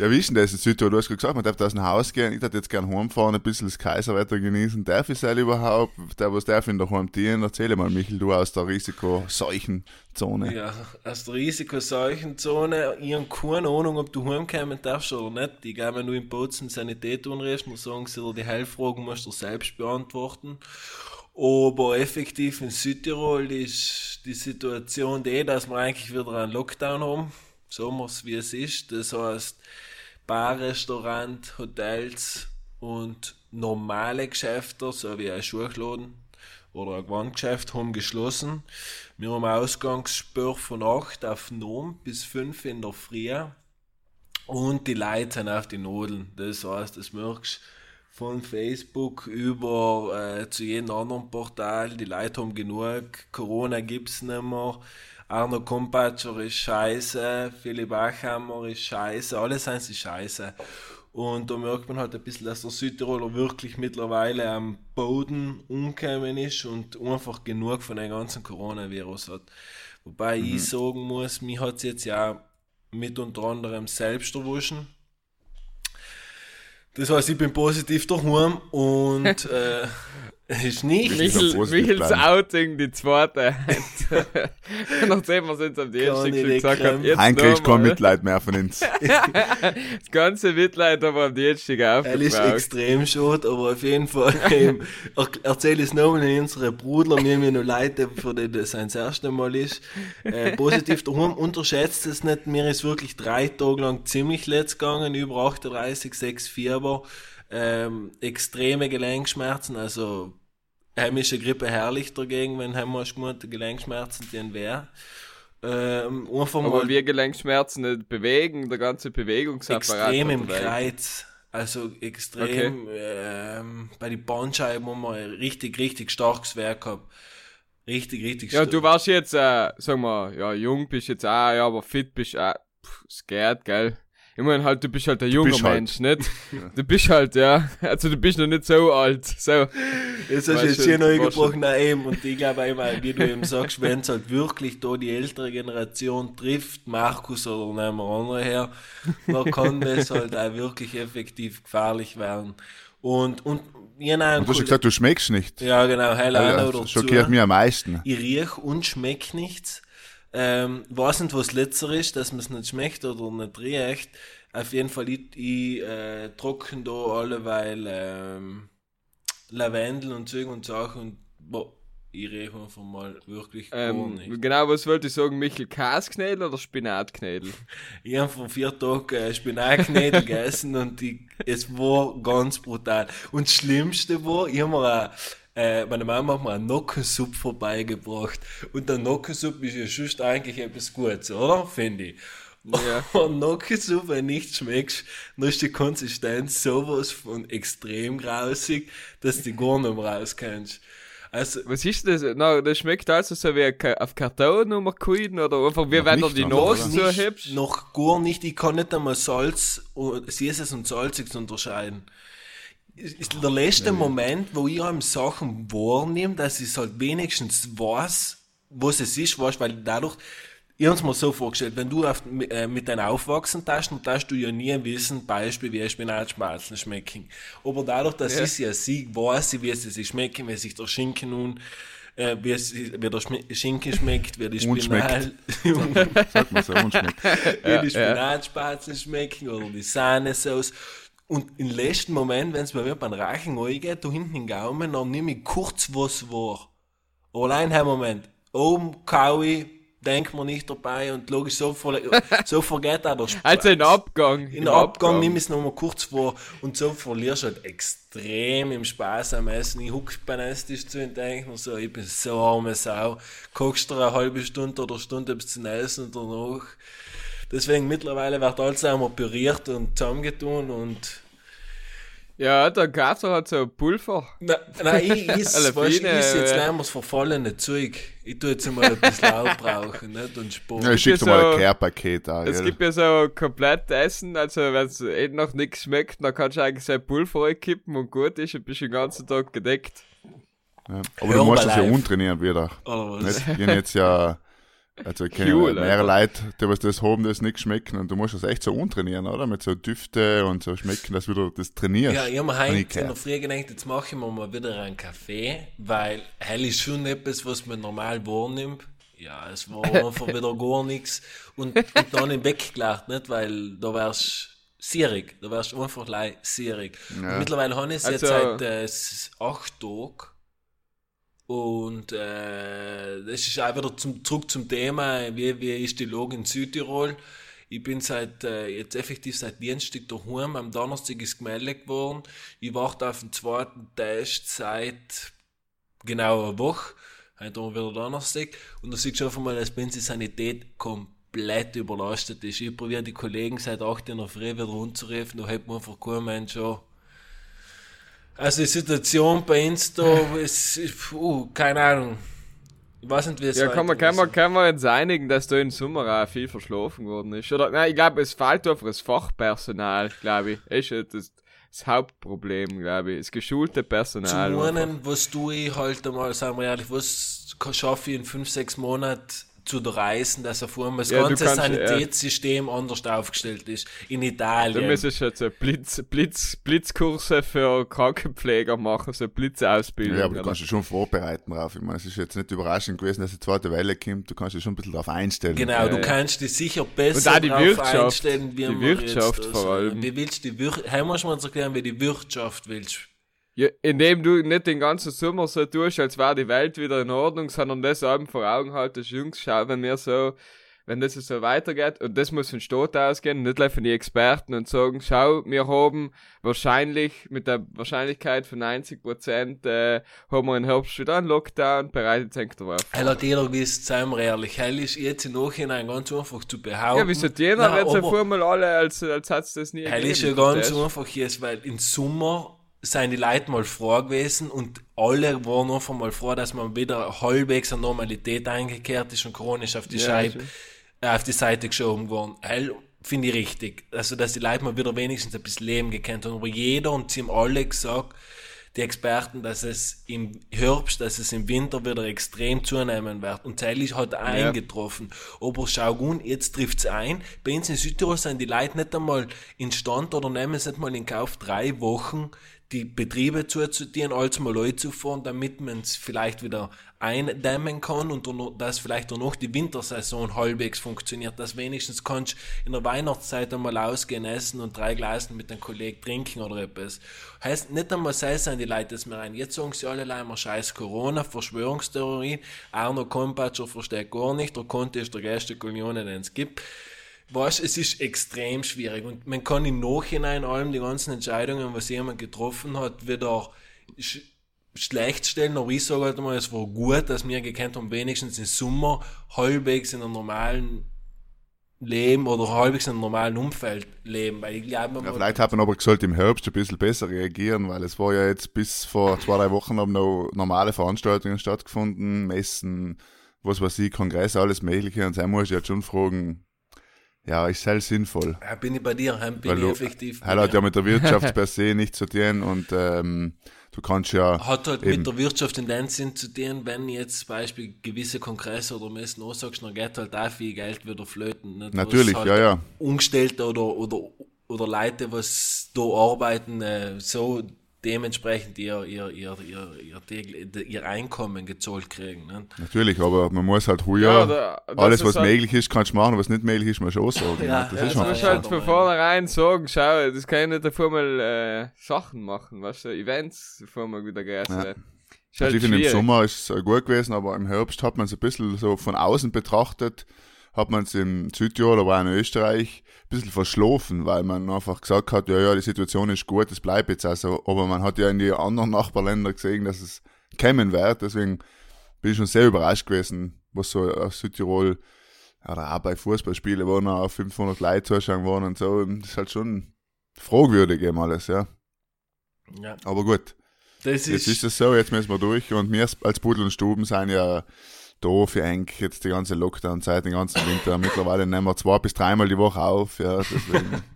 Ja, wie ist denn das in Südtirol? Du hast gesagt, man darf da aus dem Haus gehen. Ich darf jetzt gern heimfahren, ein bisschen das Kaiserwetter genießen. Darf ich es überhaupt? Der, was darf in der Heim dienen? Erzähl mal, Michel, du aus der Risikoseuchenzone. Ja, aus der Risikoseuchenzone, ich habe keine Ahnung, ob du heimkommen darfst oder nicht. Die gehen nur im Bozen Sanität anrichten, dann sagen sie dir, die Heilfragen musst du selbst beantworten. Aber effektiv in Südtirol ist die Situation die, dass wir eigentlich wieder einen Lockdown haben. Wir es, wie es ist. Das heißt, Bar, Restaurant, Hotels und normale Geschäfte, so wie ein Schuhladen oder ein Gewandgeschäft, haben geschlossen. Wir haben Ausgangssperre von 8 auf 9 bis 5 in der Früh. Und die Leute sind auf die Nadeln. Das heißt, das merkst von Facebook über äh, zu jedem anderen Portal. Die Leute haben genug. Corona gibt's nicht mehr. Arno Kompatscher ist scheiße. Philipp Achammer ist scheiße. Alle sind sie scheiße. Und da merkt man halt ein bisschen, dass der Südtiroler wirklich mittlerweile am Boden umgekommen ist und einfach genug von dem ganzen Coronavirus hat. Wobei ich sagen muss, mich hat es jetzt ja mit unter anderem selbst erwischen. Das heißt, ich bin positiv daheim und äh, ist nicht. Michel- Michels bleiben. Outing, die zweite. Nachdem wir es jetzt am nicht gesagt haben, jetzt Ein kriegst kein. Mitleid mehr von uns. Das ganze Mitleid haben wir am Dienstag Er ist aufgebraucht. extrem schade, aber auf jeden Fall ähm, er, erzähle ich es nochmal in unsere Brudler, mir haben ja noch Leute, für die das sein das erste Mal ist. Äh, positiv daheim, unterschätzt es nicht, mir ist wirklich drei Tage lang ziemlich letzt gegangen, über 38, 6 Fieber, ähm, extreme Gelenkschmerzen, also heimische Grippe herrlich dagegen, wenn heimisch gemeinte Gelenkschmerzen die wär. Ähm, einfach Aber mal wir Gelenkschmerzen nicht bewegen, der ganze Bewegungsapparat. extrem im. Kreuz. Also extrem, ähm, bei den Bandscheiben haben wir ein richtig, richtig starkes Werk gehabt. Richtig, richtig Ja, stark. du warst jetzt, äh, sag mal, ja, jung bist jetzt auch, ja, aber fit bist auch, pff, scared, gell? Ich meine halt, du bist halt ein junger bist halt. Mensch, nicht? Du bist halt, ja, also du bist noch nicht so alt, so. Jetzt hast du jetzt du angebrochen, nein, eben. Und ich glaube einmal, wie du eben sagst, wenn es halt wirklich da die ältere Generation trifft, Markus oder nehmen wir andere her, dann kann das halt auch wirklich effektiv gefährlich werden. Und, und, ja, nein, Und du hast ja gesagt, du schmeckst nicht. ja, genau, noch Also, das schockiert mich am meisten. Ich riech und schmeck nichts. Ähm, weiß nicht, was letzter ist, dass man es nicht schmeckt oder nicht riecht. Auf jeden Fall, ich, ich äh, trocken da alleweil ähm, Lavendel und Zeug und Sachen und boah, ich riech einfach mal wirklich gar Ähm, nicht. genau, was wollte ich sagen, Michel, Kasknädel oder Spinatknädel? Ich habe vor vier Tagen äh, Spinatknädel gegessen und ich, es war ganz brutal. Und das Schlimmste war, ich habe mir auch, äh, meine Mama hat mir einen Nockensuppe vorbeigebracht. Und der Nockensuppe ist ja schon eigentlich etwas Gutes, oder? Finde ich. Ja. Und Nockensuppe, wenn nicht schmeckst, dann ist die Konsistenz sowas von extrem grausig, dass du gar nicht mehr rauskennst. Also, Was ist das? Na, das schmeckt also so wie auf Karton nummer Kuiden oder einfach wie Noch wenn du die? Nase Noch so nicht, hebst. Noch gar nicht. Ich kann nicht einmal Salz, und- Süßes und Salziges unterscheiden. Es ist der letzte Moment, wo ich einem Sachen wahrnehme, dass ich halt wenigstens weiß, was es ist, weißt, weil dadurch, ich hab's mir so vorgestellt, wenn du auf, äh, mit deinem Aufwachsen tast, dann darfst du ja nie wissen, Beispiel wie Spinatschmalzen schmecken. Aber dadurch, dass Ja. ich ja sie weiß, ich, wie es sich schmecken, wie sich der Schinken nun, äh, wie, es, wie der Schinken schmeckt, wie die Spinat, Sagt man so, unschmeckt. wie die Spinatspatzen schmecken oder die Sahnesauce. Und im letzten Moment, wenn es bei mir beim Rachen reingeht, da hinten im Gaumen, dann nehme ich kurz was wahr. Allein ein Moment. Oben kau ich, denk mir nicht dabei und logisch so, ver so vergeht auch der Spaß. Also in Abgang. In Abgang nimm ich es nochmal kurz vor und so verlierst du halt extrem im Spaß am Essen. Ich huck beim Esstisch zu und denk mir so, ich bin so arme Sau. Kochst du eine halbe Stunde oder Stunde etwas zu essen und danach. Deswegen mittlerweile wird alles einmal püriert und zusammengetun und Ja, der Gatter hat so ein Pulver. Na, nein, ich is jetzt äh. leider das verfallene Zeug. Ich tu jetzt mal ein bisschen aufbrauchen, nicht? Und Sport. Ja, ich schick dir so- mal ein Care-Paket an. Es gell? gibt ja so komplett Essen, also wenn es eh noch nichts schmeckt, dann kannst du eigentlich sein Pulver reinkippen und gut ist und bist den ganzen Tag gedeckt. Ja. Aber du musst das ja untrainieren wieder. Oder was? Nicht? Jetzt ja, also ich kenne Cool, ja mehrere Alter. Leute, die was das haben, das nicht schmecken und du musst das echt so untrainieren, oder? Mit so Düfte und so schmecken, dass du das trainierst. Ja, ich hab mir heute in der Früh gedacht, jetzt mache ich mir mal wieder einen Kaffee, weil hell ist schon etwas, was man normal wahrnimmt. Ja, es war einfach wieder gar nichts. Und, und dann im weggelacht, nicht? Weil da wärst sierig. Da wärst einfach sierig. Und mittlerweile habe ich es jetzt Also- seit äh, acht Tagen. Und äh, das ist auch wieder zum, zurück zum Thema, wie, wie ist die Lage in Südtirol. Ich bin seit, äh, jetzt effektiv seit Dienstag daheim. Am Donnerstag ist gemeldet worden. Ich warte auf den zweiten Test seit genau einer Woche. Heute haben wir wieder Donnerstag. Und da siehst du einfach mal, dass die Sanität komplett überlastet ist. Ich probiere die Kollegen seit 8 Uhr Früh wieder runterzurufen. Da hat man einfach kein Mensch schon. Also die Situation bei uns da ist, uh, keine Ahnung. Ich weiß nicht, wie es Ja, kann man, kann man, kann man uns einigen, dass da im Sommer auch viel verschlafen worden ist. Oder, nein, ich glaube, es fehlt einfach das Fachpersonal, glaube ich. Ist das, das Hauptproblem, glaube ich. Das geschulte Personal. Zum einen, was tue ich halt einmal, sagen wir ehrlich, was schaffe ich in fünf, sechs Monaten zu der Reisen, dass auf einmal das Ja, du ganze kannst, ja. Sanitätssystem anders aufgestellt ist. In Italien. Da müsstest du jetzt so Blitz, Blitz, Blitzkurse für Krankenpfleger machen, so Blitzausbildung. Ja, aber du kannst dich schon vorbereiten drauf. Ich meine, es ist jetzt nicht überraschend gewesen, dass die zweite Welle kommt. Du kannst dich schon ein bisschen darauf einstellen. Genau, du ja. kannst dich sicher besser Und auch die drauf Wirtschaft. einstellen, wie Die wir Wirtschaft jetzt, vor allem. Wie willst du die Wirtschaft, hey, musst du mir jetzt erklären, wie die Wirtschaft willst. Ja, indem du nicht den ganzen Sommer so tust, als wäre die Welt wieder in Ordnung, sondern das eben vor Augen haltest, Jungs, schau, wenn wir so wenn das so weitergeht, und das muss von Staat ausgehen, nicht gleich von den Experten und sagen, schau, wir haben wahrscheinlich mit der Wahrscheinlichkeit von 90 Prozent, äh, haben wir im Herbst wieder einen Lockdown, bereitet sich darauf. Hell hat jeder gewusst, seien wir ehrlich, hell ist jetzt im Nachhinein ganz einfach zu behaupten. Ja, wieso jener Nein, wird so aber- vorher mal alle, als, als hat's das nie Hell ist ja ganz einfach jetzt, weil im Sommer sind die Leute mal froh gewesen und alle waren einfach mal froh, dass man wieder halbwegs an Normalität eingekehrt ist und Corona ist auf die Ja, Scheibe, schon. äh, auf die Seite geschoben worden. Hell finde ich richtig. Also, dass die Leute mal wieder wenigstens ein bisschen Leben gekannt haben. Aber jeder und sie haben alle gesagt, die Experten, dass es im Herbst, dass es im Winter wieder extrem zunehmen wird. Und Zeilig hat eingetroffen. Aber schau gut, jetzt trifft's ein. Bei uns in Südtirol sind die Leute nicht einmal in Stand oder nehmen es nicht mal in Kauf, drei Wochen die Betriebe zuzutieren, als mal einzufahren, damit man es vielleicht wieder eindämmen kann und dass vielleicht auch noch die Wintersaison halbwegs funktioniert, dass wenigstens kannst in der Weihnachtszeit einmal ausgehen, essen und drei Glasen mit einem Kollegen trinken oder etwas. Heißt, nicht einmal sei sind die Leute das mehr rein. Jetzt sagen sie alle immer scheiß Corona, Verschwörungstheorie, Arno Kompatscher versteht gar nicht, der Conte ist der größte Kolonione, den es gibt. Weißt, es ist extrem schwierig und man kann im Nachhinein allem die ganzen Entscheidungen, was jemand getroffen hat, wieder sch schlecht stellen, aber ich sage halt mal, es war gut, dass wir gekannt haben, wenigstens im Sommer halbwegs in einem normalen Leben oder halbwegs in einem normalen Umfeld leben, weil ich glaube, Ja, vielleicht hat man aber gesagt, im Herbst ein bisschen besser reagieren, weil es war ja jetzt bis vor zwei, drei Wochen haben noch normale Veranstaltungen stattgefunden, Messen, was weiß ich, Kongresse, alles Mögliche. Und da muss ich jetzt schon fragen, ja, ist halt sinnvoll. ja, bin ich bei dir, bin Weil ich du, effektiv. Heil hat ja mit der Wirtschaft per se nichts zu tun und ähm, du kannst ja, hat halt Eben. mit der Wirtschaft in dem Sinn zu tun, wenn jetzt zum Beispiel gewisse Kongresse oder Messen ansagst, dann geht halt auch viel Geld wieder flöten. Nicht? Was natürlich, halt ja, ja. Angestellte oder, oder, oder Leute, was da arbeiten, äh, so dementsprechend ihr, ihr, ihr, ihr, ihr, Einkommen gezahlt kriegen. Ne? Natürlich, aber man muss halt Ja, heuer, da- das alles was halt- möglich ist, kannst du machen, was nicht möglich ist, musst du auch sagen. Ja, das ja, ist ja, halt da von vornherein sagen, schau, das kann ich nicht davor mal äh, Sachen machen, weißt du, Events, bevor man wieder geht. Ja. Ja. Also halt ich finde, im. Sommer ist es gut gewesen, aber im Herbst hat man es ein bisschen so von außen betrachtet, hat man es in Südtirol, aber auch in Österreich ein bisschen verschlafen, weil man einfach gesagt hat, ja, ja, die Situation ist gut, es bleibt jetzt also. Aber man hat ja in die anderen Nachbarländer gesehen, dass es kommen wird, deswegen bin ich schon sehr überrascht gewesen, was so aus Südtirol, oder auch bei Fußballspielen, wo noch 500 Leute zuschauen waren und so, das ist halt schon fragwürdig eben alles, ja. Ja, Aber gut. das Jetzt ist es so, jetzt müssen wir durch und wir als Pudel und Stuben sind ja da für eng jetzt die ganze Lockdown-Zeit, den ganzen Winter. Mittlerweile nehmen wir zwei bis dreimal die Woche auf, ja, deswegen.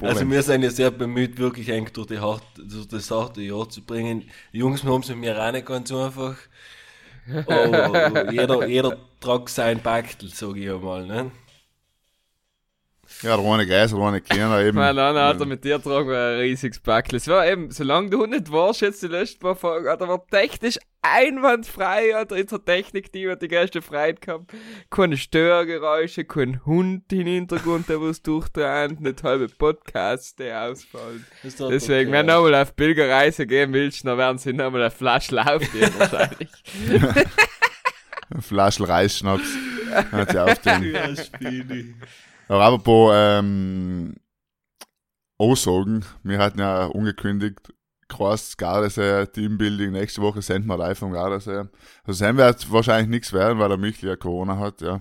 Also wir sind ja sehr bemüht, wirklich eng durch, die hart, durch das harte Jahr zu bringen. Die Jungs haben es mit mir auch nicht ganz einfach. Aber jeder, jeder tragt sein Backel, sag ich einmal. Ne? Ja, der eine größer, der eine kleiner eben. Mein Nana hat er mit dir getragen, ein riesiges Backel. Es war eben, solange du nicht warst, jetzt die letzten paar Folgen, hat er war technisch einwandfrei, hat er in der Technik-Team hat die erste Freiheit gehabt. Keine Störgeräusche, kein Hund im Hintergrund, der was durchtrennt, nicht halbe Podcasts, die ausfallen. Deswegen, okay. wenn du nochmal auf Pilgerreise gehen willst, dann werden sie nochmal eine Flasche laufen, wahrscheinlich. Ein Flaschel Reisschnaps. Hat sie auf den. Ja, Spiele. Aber apropos ähm, Aussagen, wir hatten ja ungekündigt, Kreis Gardasee Teambuilding, nächste Woche senden wir live vom Gardasee. Also sein wird wahrscheinlich nichts werden, weil der Michel ja Corona hat, ja.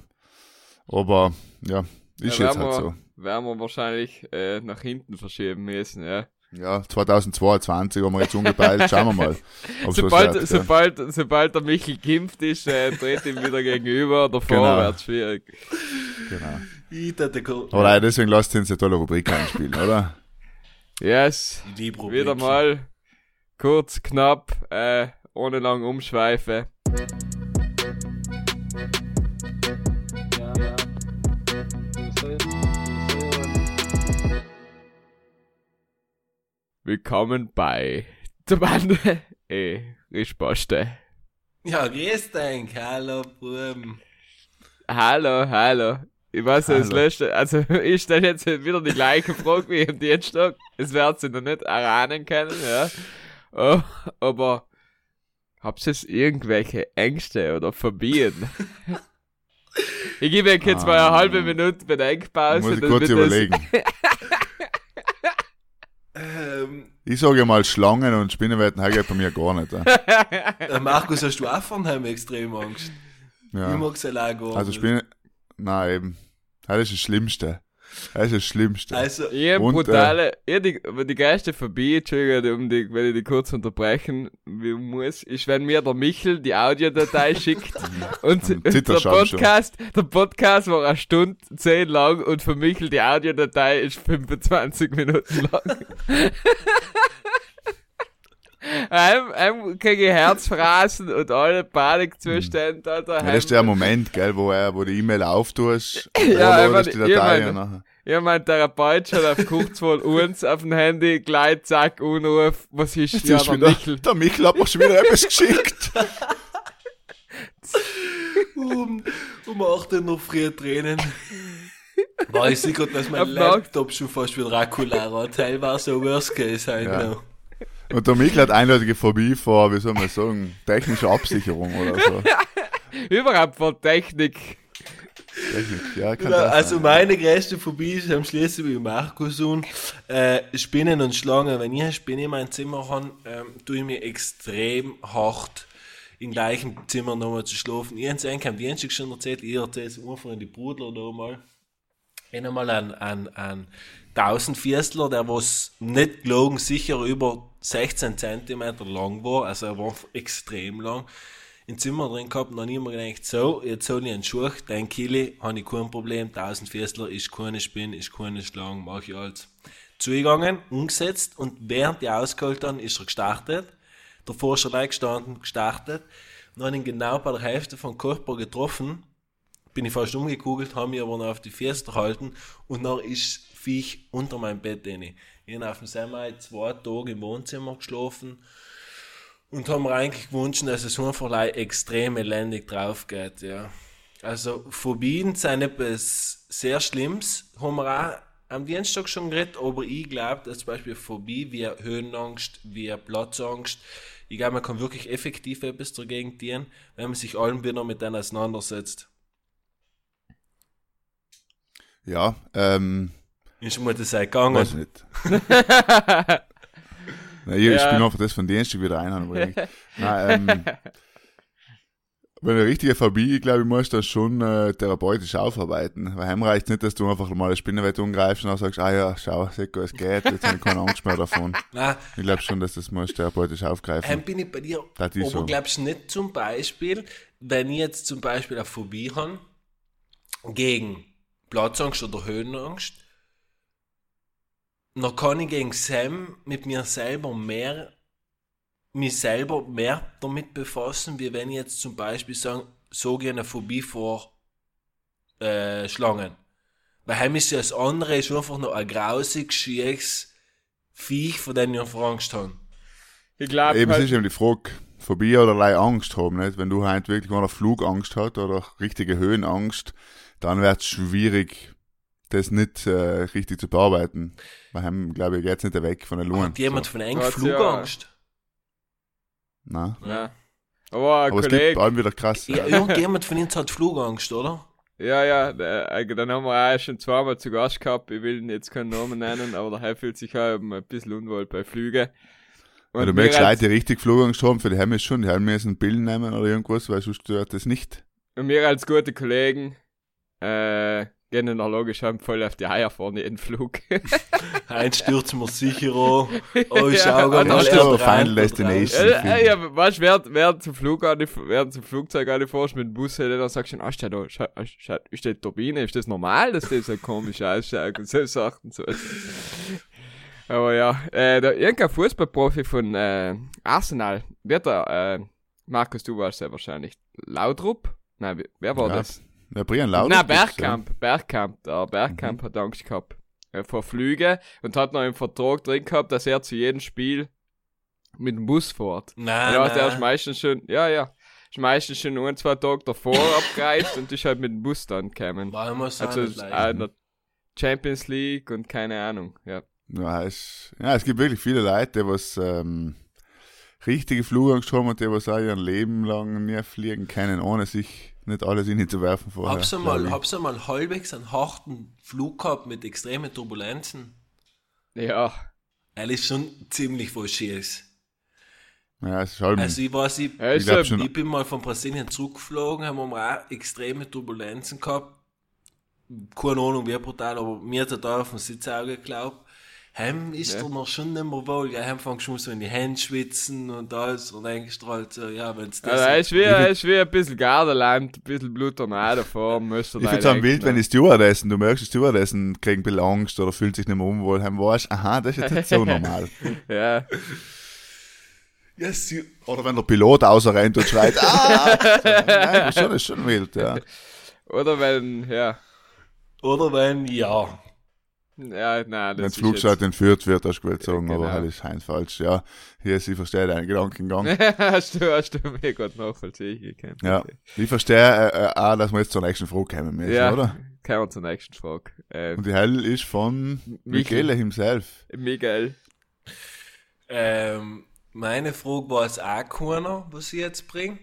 Aber ja, ist Ja, jetzt halt wir- so. Werden wir wahrscheinlich äh, nach hinten verschieben müssen, ja. Ja, 2022 haben wir jetzt umgepeilt, schauen wir mal. Ob Sobald, wird, ja. sobald, sobald der Michel geimpft ist, äh, dreht ihm wieder gegenüber, davor Genau. wird's schwierig. Genau. Nein, deswegen lasst uns eine tolle Rubrik einspielen, oder? Yes, wieder mal kurz, knapp, äh, ohne lang umschweife. Willkommen bei der Bande. Eh, Rischpaste. Ja, grüß dich, hallo Buben. Hallo, hallo. Ich weiß ja, das letzte, also ich stelle jetzt wieder die gleiche Frage wie am Dienstag. Es wird sie noch nicht erahnen können, ja. Oh, aber habt ihr irgendwelche Ängste oder Phobien? Ich gebe euch jetzt mal eine halbe Minute Bedenkpause. Muss ich kurz überlegen. Ähm, Ich sage mal Schlangen und Spinnenwetten geht bei mir gar nicht. äh. Markus, hast du auch von ihm extrem Angst? Ich Ja. mag es allein gar Also nicht. Spinnen. Nein, eben. Das ist das Schlimmste. Das ist das Schlimmste. Also, hab Und, brutale, ich die, aber die geilste Phobie, Entschuldigung, um die, wenn ich die kurz unterbrechen muss, ist, wenn mir der Michel die Audiodatei schickt und, und der du schon. Podcast, der Podcast war eine Stunde zehn lang und für Michel die Audiodatei ist 25 Minuten lang. einem, einem kriege ich Herzrasen und alle Panikzustände, Alter. ja, das ist der Moment, gell, wo, er, wo die E-Mail auftust, Ja, ich die ich Datei nachher. Ja, mein Therapeut schon auf Kurzwohl uns auf dem Handy, gleich zack, Unruf, was ist Jetzt ja ist der wieder, Michel? der Michel hat mir schon wieder etwas geschickt. um, um 8 Uhr noch früh Tränen. Weiß ich gerade, dass mein Laptop schon fast wieder Dracula hat. Teil war so Worst Case halt Ja. noch. Und der Michel hat eindeutige Phobie vor, wie soll man sagen, technischer Absicherung oder so. Überhaupt von Technik. Technik, ja, kann Ja, also sein. meine größte Phobie ist am Schließen wie Markus und äh, Spinnen und Schlangen. Wenn ich eine Spinne in meinem Zimmer habe, ähm, tue ich mir extrem hart im gleichen Zimmer nochmal zu schlafen. Ich habe es eigentlich am Dienstag schon erzählt, ich erzähle es einfach in die Brudler da mal. Ich habe mal einen, einen, einen Tausendvierstler, der was nicht gelogen sicher über 16 Zentimeter lang war, also er war extrem lang im Zimmer drin gehabt und dann immer gedacht, so, jetzt hol ich einen Schuh, dein Kili, habe ich kein Problem, 1000 Viertler ist keine Spinne, ist keine Schlange, mach ich alles. Zugegangen, umgesetzt und während die ausgeholt haben, ist er gestartet. Der Forscher gleich gestanden, gestartet. Und dann ihn genau bei der Hälfte vom Körper getroffen, bin ich fast umgekugelt, habe mich aber noch auf die Füße gehalten und dann ist Viech unter meinem Bett rein. Ich habe auf dem Semi zwei Tage im Wohnzimmer geschlafen und haben mir eigentlich gewünscht, dass es einfach extrem elendig drauf geht, ja. Also, Phobien sind etwas sehr Schlimmes, haben wir auch am Dienstag schon geredet, aber ich glaube, dass zum Beispiel Phobie wie Höhenangst, wie Platzangst, ich glaube, man kann wirklich effektiv etwas dagegen tun, wenn man sich allem wieder mit denen auseinandersetzt. Ja, ähm, Ist mir das gegangen? weiß nicht. Nein, ich, ich Ja. bin einfach das von Dienstag wieder ein. aber ich- Nein, ähm, wenn eine richtige Phobie, glaube ich, musst du das schon äh, therapeutisch aufarbeiten. Weil heim reicht nicht, dass du einfach mal eine Spinnenwette umgreifst und dann sagst, ah ja, schau, Seko, es geht, jetzt habe ich keine Angst mehr davon. Nein, Ich glaube schon, dass das musst du therapeutisch Heim aufgreifen. bin ich bei dir. Das aber so. glaubst du nicht zum Beispiel, wenn ich jetzt zum Beispiel eine Phobie habe, gegen Platzangst oder Höhenangst, dann kann ich gegen Sam mit mir selber mehr, mich selber mehr damit befassen, wie wenn ich jetzt zum Beispiel sagen, so eine Phobie vor äh, Schlangen. Weil heim ist ja das andere, ist einfach nur ein grausig, schieres Viech, von dem ich einfach Angst habe. Ich glaube Eben, es ist halt, eben die Frage, Phobie oder allein Angst haben, nicht? Wenn du halt wirklich mal eine Flugangst hat oder richtige Höhenangst, dann wird es schwierig, das nicht äh, richtig zu bearbeiten. Weil heim, glaube ich, geht's nicht weg von der Lunge. Hat jemand so. von Hat's Flugangst? Nein. ja. Aber ein Aber es gibt Kollege, allem wieder krass. Ja, irgendjemand von uns hat Flugangst, oder? ja, ja, der, äh, dann haben wir auch schon zweimal zu Gast gehabt, ich will jetzt keinen Namen nennen, aber der Herr fühlt sich auch ein bisschen unwohl bei Flügen. Weil du mir merkst, Leute, die richtig Flugangst haben, für die haben es schon, die haben müssen Pillen nehmen oder irgendwas, weil sonst stört das nicht. Und wir als gute Kollegen äh, gehen dann auch logisch haben voll auf die Eier vor jeden Flug. Eins stürzen wir sicher an. Oh, Ja, schau und mal, dann der steht so lernt Final da Destination. äh, ja, weißt du, während, während zum Flug an während zum Flugzeug an die fährst mit dem Bus, dann sagst du, ah, steht da, schau, ist die Turbine, ist das normal, dass das so komisch ausschaut und so Sachen so. Aber ja, äh, der, irgendein Fußballprofi von äh, Arsenal, wird er, äh, Markus, du warst ja wahrscheinlich Laudrup? Nein, wer- wer war Ja, das? Der Brian Lauter. Nein, Bergkamp, Bergkamp, der Bergkamp hat Angst gehabt äh, vor Flüge und hat noch im Vertrag drin gehabt, dass er zu jedem Spiel mit dem Bus fährt. Nein, ja, der ist nein. meistens schon, ja, ja, ist meistens schon ein, zwei Tage davor abgereist und ist halt mit dem Bus dann gekommen. War immer so Also, äh, leicht. in der Champions League und keine Ahnung, ja. Ja, es, ja, es gibt wirklich viele Leute, die was ähm, richtige Flugangst haben und die was auch ihr Leben lang nie fliegen können, ohne sich nicht alles hinzuwerfen vorher. Hab's einmal, ich. hab's einmal halbwegs einen harten Flug gehabt mit extremen Turbulenzen. Ja. Er ist schon ziemlich was Schieres. Ja, es ist halt, Also ich weiß, ich, Ja, so- schon- ich bin mal von Brasilien zurückgeflogen, haben wir auch extreme Turbulenzen gehabt. Keine Ahnung, wie brutal, aber mir hat er da auf dem Sitz auch geglaubt. Heim ist Ja. er noch schon nicht mehr wohl. Ja, heim fängst du schon so in die Hände schwitzen und alles und eingestrahlt so, ja, wenn's das Also, er ist wie, er ist wie ein bisschen Gardeland, ein bisschen Bluttornado vor, müsste ich finde es am wild, wenn die Stewardessen, du merkst, die Stewardessen kriegen ein bisschen Angst oder fühlen sich nicht mehr unwohl, haben weißt, aha, das ist jetzt nicht so normal. Ja. sie, Oder wenn der Pilot rausrennt und schreit, ah! Nein, das ist schon, das ist schon wild, ja. Oder wenn, ja. Oder wenn, ja. Ja, nein, Wenn das Flugzeug entführt wird, hast du gewollt sagen, Ja, aber genau. das ist ein falsch. Ja, hier, sie versteht deinen Gedankengang. hast du, hast du mir gut nachvollziehen gekannt. Ja, ich verstehe äh, äh, auch, dass wir jetzt zur nächsten Frage kommen müssen, Ja, oder? kommen wir zur nächsten Frage. Äh, Und die Hell ist von. Michele himself. Miguel. Ähm, meine Frage war es auch keiner, was ich jetzt bringe.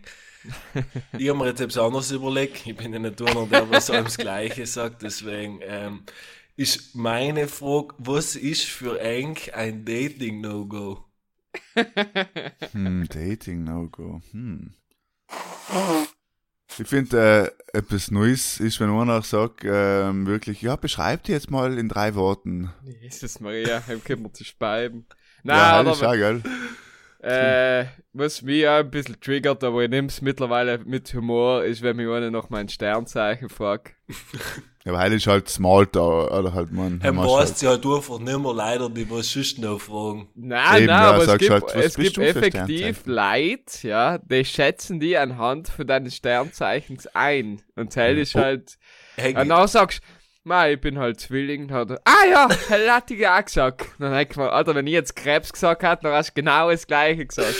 ich habe mir jetzt etwas anderes überlegt. Ich bin ja nicht einer, der was allem das Gleiche sagt. Deswegen ähm, ist meine Frage, was ist für eng ein Dating-No-Go? Hm, Dating No-Go. Hm. Ich finde, äh, etwas Neues ist, wenn einer sagt, ähm, wirklich, ja, beschreib die jetzt mal in drei Worten. Jesus Maria, ihm können wir zu speiben. ja, Nein, ist aber, auch geil. Äh, was mich auch ein bisschen triggert, aber ich nehme es mittlerweile mit Humor, ist, wenn mich einer nach meinem Sternzeichen fragt. Ja, aber heute ist halt Smalltalk, oder halt, man. Er man weiß ja einfach nicht mehr leider, die was sonst noch fragen. Nein, Eben, nein, ja, aber es sagst gibt, halt, es gibt effektiv? Leute, ja, die schätzen die anhand von deinen Sternzeichens ein. Und Teil ist Oh. halt, Hey, und dann sagst du, Mei, ich bin halt Zwilling, hat er, ah ja, er hat die auch gesagt. Dann denk ich mir, Alter, wenn ich jetzt Krebs gesagt hätte, dann hast du genau das Gleiche gesagt.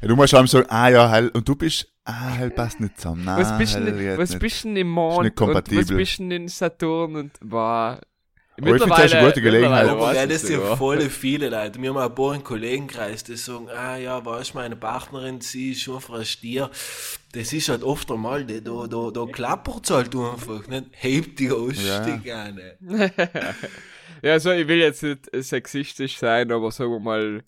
Ja, du musst schon sagen, ah ja, heil, und du bist, ah, heil, passt nicht zusammen. Nein, was bist heil, denn, jetzt was nicht. bist denn im Mond? nicht kompatibel. Und was bist denn in Saturn und, Aber ich find's echt eine gute Gelegenheit. Aber ich das ja sogar. voll viele Leute. Wir haben auch ein paar im Kollegenkreis, die sagen, ah ja, weißt du, meine Partnerin, sie ist schon ein Stier. Das ist halt oft einmal, da, da, da, da klappert es halt einfach, nicht? Hebt die Ausstieg an. Ja, also ich will jetzt nicht sexistisch sein, aber sagen wir mal,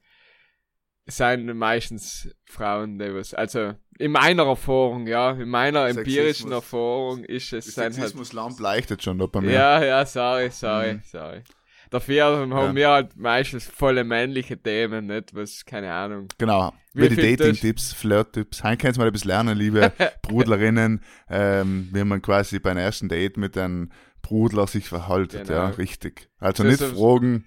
sind meistens Frauen, die was, also in meiner Erfahrung, ja, in meiner empirischen Sexismus. Erfahrung ist es Das sind halt, Sexismus-Lamp leuchtet schon da bei mir. ja, ja, sorry, sorry, Mhm. sorry. Dafür haben wir halt meistens volle männliche Themen, nicht was, keine Ahnung. Genau. Wie Wie die Dating-Tipps, Flirt-Tipps. Heute kannst mal etwas lernen, liebe Brudlerinnen, ähm, wie man quasi beim ersten Date mit einem Brudler sich verhaltet. Genau. Ja, richtig. Also Das nicht fragen,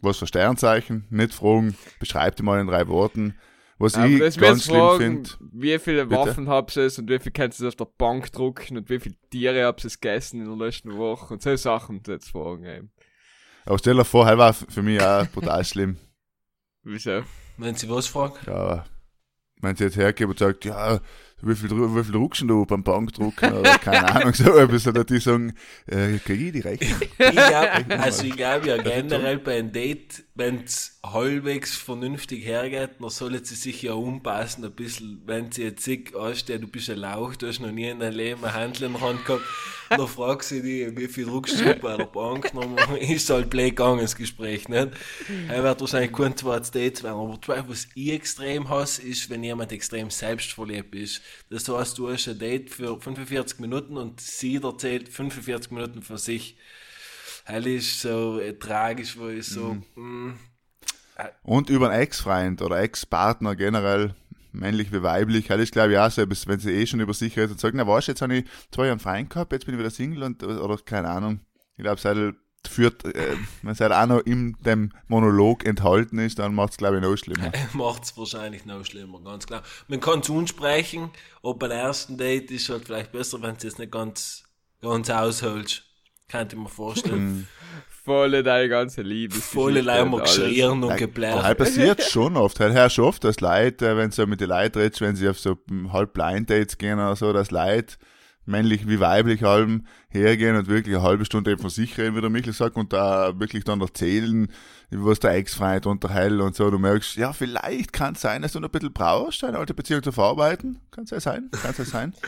was für Sternzeichen, nicht fragen, beschreib dir mal in drei Worten. Was Aber ich ganz schlimm fragen, finde, wie viele Bitte? Waffen habt ihr und wie viel kannst du auf der Bank drucken und wie viele Tiere habt ihr gegessen in der letzten Woche und so Sachen jetzt fragen eben. aber stell dir vor, halt war für mich auch brutal schlimm. Wieso? Wenn sie was fragen, Ja, wenn sie jetzt hergeht und sagt, ja, wie viel, wie viel druckst du beim Bankdrucken? Oder keine Ahnung, so etwas, oder die sagen, äh, krieg ich die Rechnung? ich glaub, also ich glaube ja generell bei einem Date, wenn es halbwegs vernünftig hergeht, dann sollen sie sich ja umpassen ein bisschen, wenn sie jetzt sick ansteht, du bist ein Lauch, du hast noch nie in deinem Leben ein Handel in der Hand gehabt, dann fragst du dich, wie viel druckst du bei der Bank, dann ist halt blöd gegangen, das Gespräch, nicht? Er wird wahrscheinlich kein zweites Date werden, aber was ich extrem hasse, ist, wenn jemand extrem selbstverliebt ist. Das heißt, du hast ein Date für 45 Minuten und sie erzählt 45 Minuten für sich. Hell ist so äh, tragisch, wo ich so, mm, Und über einen Ex-Freund oder Ex-Partner generell, männlich wie weiblich, halt ist glaube ich auch so, wenn sie eh schon über sich redet und sagt, na weißt du, jetzt habe ich zwei Jahre einen Freund gehabt, jetzt bin ich wieder Single und, oder keine Ahnung. Ich glaube, seit führt, äh, wenn es halt auch noch in dem Monolog enthalten ist, dann macht es glaube ich noch schlimmer. macht es wahrscheinlich noch schlimmer, ganz klar. Man kann es unsprechen, ob beim ersten Date ist halt vielleicht besser, wenn es nicht ganz, ganz aushältst. Könnte ich mir vorstellen. Volle deine ganze Liebe. Volle Leimer geschrien und Aber geblärt. halt passiert schon oft. Halt du oft, dass Leute, äh, wenn du mit den Leuten redest, wenn sie auf so hm, halb Blind Dates gehen oder so, dass Leute, männlich wie weiblich halben, hergehen und wirklich eine halbe Stunde eben von sich reden, wie der Michel sagt, und da wirklich dann erzählen, was der Ex-Freund unterhält und so. Du merkst, ja, vielleicht kann es sein, dass du noch ein bisschen brauchst, deine alte Beziehung zu verarbeiten. Kann es ja sein, kann es ja sein.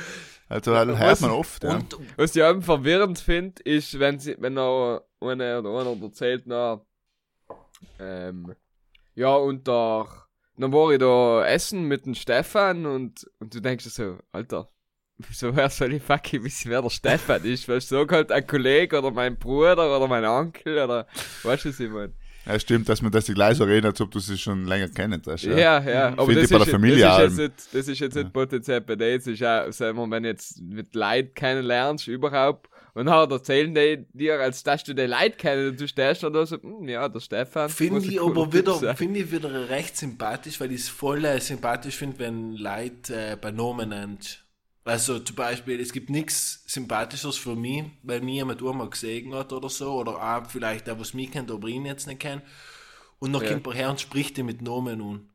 Also halt, hört man oft, ja. Und Was ich eben verwirrend finde, ist, wenn sie, wenn er eine oder einer erzählt, na, ähm, ja, und da, dann war ich da essen mit dem Stefan und, und du denkst so, Alter, wieso wer soll ich fucking wissen, wer der Stefan ist? Weißt du, sag halt ein Kollege oder mein Bruder oder mein Onkel oder, weißt du, was ich meine? Ja, stimmt, dass man das gleich so reden, als ob du sie schon länger kennen hast. Ja, Ja. ja, aber Finde das ich bei ist, der Familie das, ist jetzt nicht, das ist jetzt nicht potenziell bei dir, das ist auch, sagen wir, wenn du jetzt mit Leid kennenlernst, überhaupt, und dann erzählen die dir, als dass du die Leid kennen, und du stehst dann da so, hm, ja, der Stefan. Finde ich aber wieder, finde ich wieder recht sympathisch, weil ich es voll äh, sympathisch finde, wenn Leute äh, bei Namen nennt. Also zum Beispiel, es gibt nichts Sympathischeres für mich, weil mir jemand einmal gesehen hat oder so, oder auch vielleicht der, was mich kennt, aber ihn jetzt nicht kennt. Und dann Ja. kommt er her und spricht dir mit Namen an.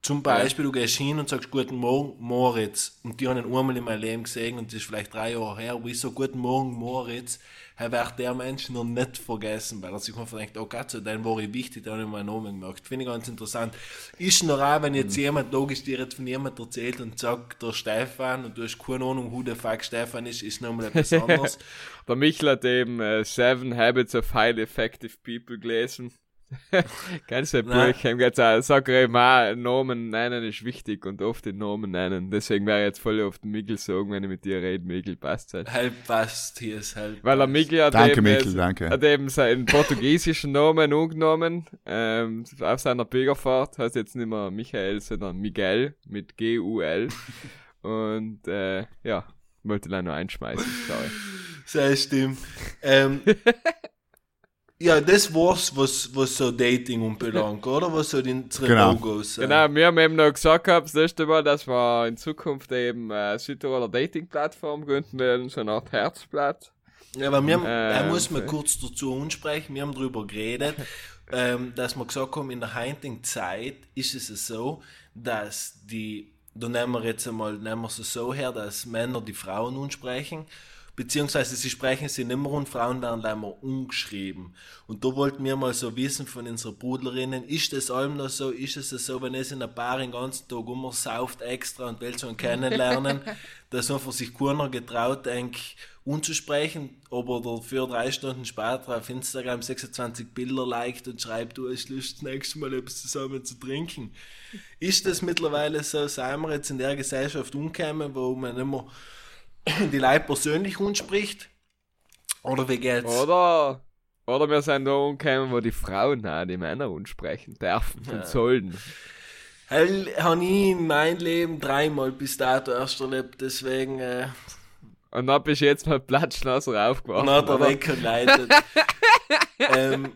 Zum Beispiel, du gehst hin und sagst Guten Morgen, Moritz. Und die haben ihn einmal in meinem Leben gesehen und das ist vielleicht drei Jahre her. Wo ich so Guten Morgen, Moritz, er wird der Mensch noch nicht vergessen, weil er sich einfach denkt, oh Gott, so, dann war ich wichtig, dann habe ich meinen Namen gemerkt. Finde ich ganz interessant. Ist noch auch, wenn jetzt jemand, logisch dir jetzt von jemand erzählt und sagt, der Stefan, und du hast keine Ahnung, who the fuck Stefan ist, ist nochmal etwas anderes. Der Michel hat eben äh, Seven Habits of Highly Effective People gelesen. Kennst du gesagt, sag er auch, Namen nennen ist wichtig und oft den Namen nennen. Deswegen wäre ich jetzt voll auf den Michel sagen, wenn ich mit dir rede, Michel passt halt. halb passt hier ist halb. Weil der passt. Miguel hat Danke, eben, Michel, äh, danke. hat eben seinen portugiesischen Namen angenommen, ähm, auf seiner Pilgerfahrt, heißt jetzt nicht mehr Michael, sondern Miguel, mit G-U-L. Und, äh, ja, wollte ihn auch noch einschmeißen, sorry. Sehr stimmt. Ähm, ja, das war's, was, was so Dating anbelangt, oder? Was so die unsere Genau. No-Gos sind. Genau, wir haben eben noch gesagt gehabt, das letzte Mal, dass wir in Zukunft eben äh, Südtiroler Dating-Plattform gründen werden, so eine Art Herzblatt. Ja, aber wir haben, Äh, er muss mal okay. kurz dazu ansprechen, wir haben darüber geredet, ähm, dass wir gesagt haben, in der heutigen Zeit ist es so, dass die, da nehmen wir jetzt einmal, nehmen wir es so her, dass Männer die Frauen ansprechen, beziehungsweise sie sprechen sie nicht mehr und Frauen werden mal umgeschrieben. Und da wollten wir mal so wissen von unseren Brudlerinnen, ist das allem noch so, ist es so, wenn es in ein Paar den ganzen Tag immer sauft extra und will schon kennenlernen, dass einfach sich keiner getraut, denk unzusprechen, aber dafür drei Stunden später auf Instagram 26 Bilder liked und schreibt, du hast Lust, das nächste Mal etwas zusammen zu trinken. Ist das mittlerweile so, sind wir jetzt in der Gesellschaft umgekommen, wo man immer die Leute persönlich anspricht? Oder wie geht's? Oder, oder wir sind da umgekommen, wo die Frauen auch die Männer ansprechen dürfen und sollen. Hell, habe ich in meinem Leben dreimal bis dato erst erlebt, deswegen äh, Und dann bist du jetzt mal platschnasser aufgewacht. und hat er oder? weggeleitet. ähm,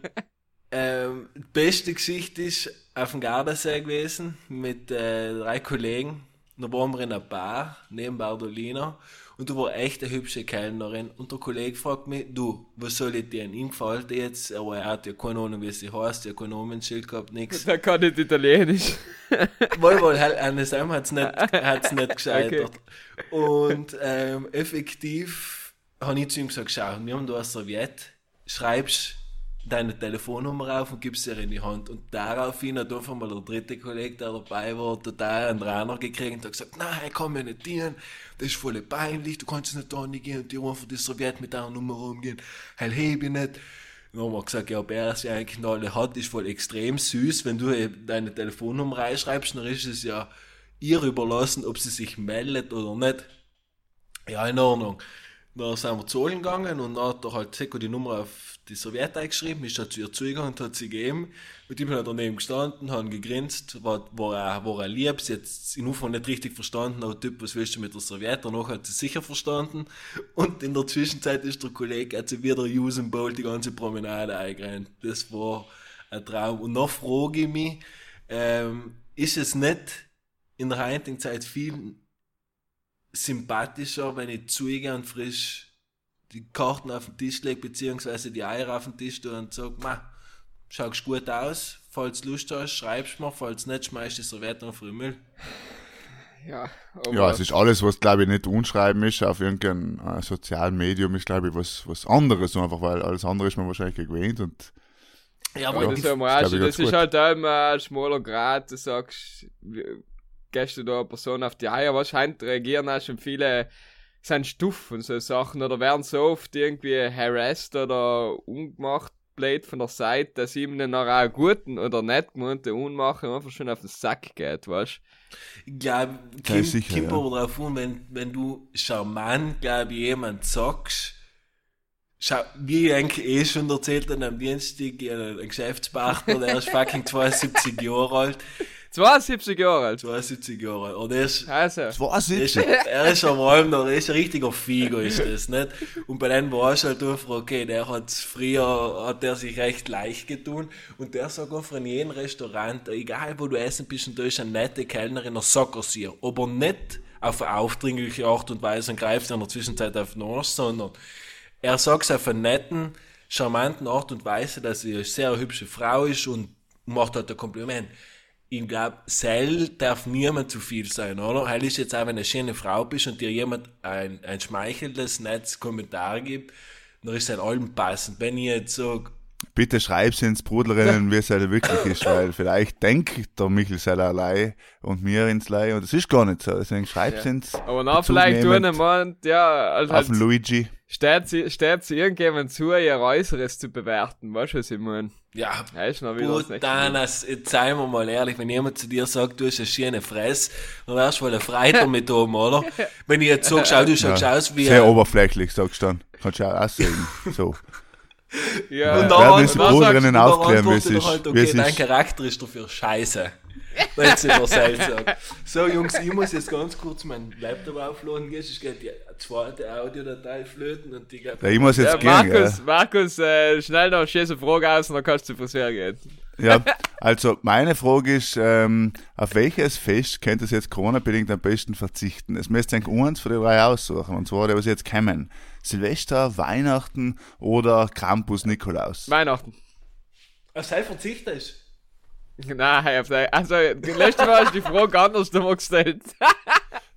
ähm, die beste Geschichte ist auf dem Gardasee gewesen mit äh, drei Kollegen. Da waren wir in einer Bar neben Bardolina und da war echt eine hübsche Kellnerin und der Kollege fragt mich, du, was soll ich dir? Ihm gefällt jetzt, aber er hat ja keine Ahnung, wie sie heißt, ja kein Namensschild gehabt, nix. Der kann nicht Italienisch. Wohl, wohl, hell, an dem hat's nicht, hat's nicht gescheitert. Und ähm, effektiv habe ich zu ihm gesagt, schau, wir haben da eine Serviette, schreibst deine Telefonnummer auf und gibst ihr in die Hand. Und daraufhin hat einfach mal der dritte Kollege, der dabei war, total einen Rainer gekriegt und hat gesagt, nein, ich kann mir nicht dienen, das ist voll peinlich, du kannst nicht da gehen und die einfach die Serviette mit deiner Nummer umgehen. Heil, heb ich nicht. Dann haben wir gesagt, ja, ob er ja eigentlich alle hat, ist voll extrem süß. Wenn du deine Telefonnummer reinschreibst, dann ist es ja ihr überlassen, ob sie sich meldet oder nicht. Ja, in Ordnung. Dann sind wir zu Ollen gegangen und dann hat er halt Seko die Nummer auf die Serviette eingeschrieben, ist dann zu ihr zugegangen und hat sie gegeben. Mit ihm hat er daneben gestanden, haben gegrinst, war, war, er, war er lieb, sie hat in Anfang nicht richtig verstanden, aber Typ, was willst du mit der Serviette? Danach hat sie sicher verstanden. Und in der Zwischenzeit ist der Kollege, hat sie wieder Usain Bolt die ganze Promenade eingerannt. Das war ein Traum. Und noch frage ich mich, ähm, ist es nicht in der heutigen Zeit viel sympathischer, wenn ich zugehe und frisch die Karten auf den Tisch lege, beziehungsweise die Eier auf den Tisch tue und sage, ma, schaust gut aus, falls du Lust hast, schreibst mir, falls nicht, schmeißt die Serviette auf den Müll. Ja, aber Ja, es ist alles, was, glaube ich, nicht unschreiben ist auf irgendeinem äh, sozialen Medium, ist, glaube ich, was, was anderes, einfach, weil alles andere ist man wahrscheinlich gewöhnt und Ja, Ja, aber das, ist, immer das das ganz ist gut. halt auch immer ein schmaler Grad, du sagst, gehst du da eine Person auf die Eier, wahrscheinlich reagieren auch schon viele sind Stuff und so Sachen oder werden so oft irgendwie harassed oder ungemacht blöd von der Seite, dass ihm dann auch einen guten oder nicht gemeinte Unmachen einfach schon auf den Sack geht, weißt Ich glaube, Ja, kommt, sicher, kommt ja. aber drauf an, wenn, wenn du charmant, glaube ich, jemand sagst, schau, wie ich eigentlich eh schon erzählt habe, am Dienstag, habe einen Geschäftspartner, der ist fucking 72 Jahre alt, 72 Jahre alt. 72 Jahre alt, und er ist, Also, er ist, er ist am Räumen, er ist ein richtiger Figo, ist das, nicht? Und bei denen war es halt einfach, okay, der hat früher, hat der sich recht leicht getun, und der sagt einfach in jedem Restaurant, egal wo du essen bist, und da ist eine nette Kellnerin, er es ihr, aber nicht auf eine aufdringliche Art und Weise und greift in der Zwischenzeit auf den Arsch, sondern er sagt es auf eine netten, charmanten Art und Weise, dass sie eine sehr hübsche Frau ist und macht halt ein Kompliment. Ich glaube, Sell darf niemand zu viel sein, oder? Heil ist jetzt auch, wenn du eine schöne Frau bist und dir jemand ein, ein schmeichelndes, nettes Kommentar gibt, dann ist es in allem passend. Wenn ich jetzt sage, Bitte schreib's ins Brudlerinnen, wie es halt wirklich ist, weil vielleicht denkt der Michel Seller allein und mir ins Lei und das ist gar nicht so. Deswegen schreib's Ja. ins aber Bezug vielleicht tun nehmend jemand, ja, also auf den halt, Luigi. Steht sie, steht sie irgendjemand zu, ihr Äußeres zu bewerten, weißt du, was ich meine? ja, Ja, ist noch wieder das Gut, nächste dann, Mal. als- jetzt seien wir mal ehrlich, wenn jemand zu dir sagt, du hast eine schöne Fresse, dann wärst du wohl ein Freiter mit oben, oder? Wenn ich jetzt sage, schau, du schaust Ja. aus wie Sehr ein, oberflächlich, sagst du dann. Kannst du auch sagen. So. Ja, Und Ja, dann, werden und du, aufklären, wie es antwortet er ist. Halt, Wie okay, es dein ist. Charakter ist dafür scheiße. Wenn es über selbst sagt. So, Jungs, ich muss jetzt ganz kurz meinen Laptop aufladen gehen, sonst geht die zweite Audiodatei flöten und die geht. Ja, ich muss jetzt ja, gehen, Markus, gell? Markus, äh, schnell noch eine schöne Frage aus und dann kannst du zur Friseur gehen. Ja, also meine Frage ist, ähm, auf welches Fest könnt ihr jetzt Corona-bedingt am besten verzichten? Es müsst ihr eigentlich eins von den drei aussuchen, und zwar, der, was jetzt kommen. Silvester, Weihnachten oder Krampus Nikolaus? Weihnachten. Auf sein Verzicht ist. Nein, auf der, also, das letzte Mal hast du die Frage anders nochmal gestellt.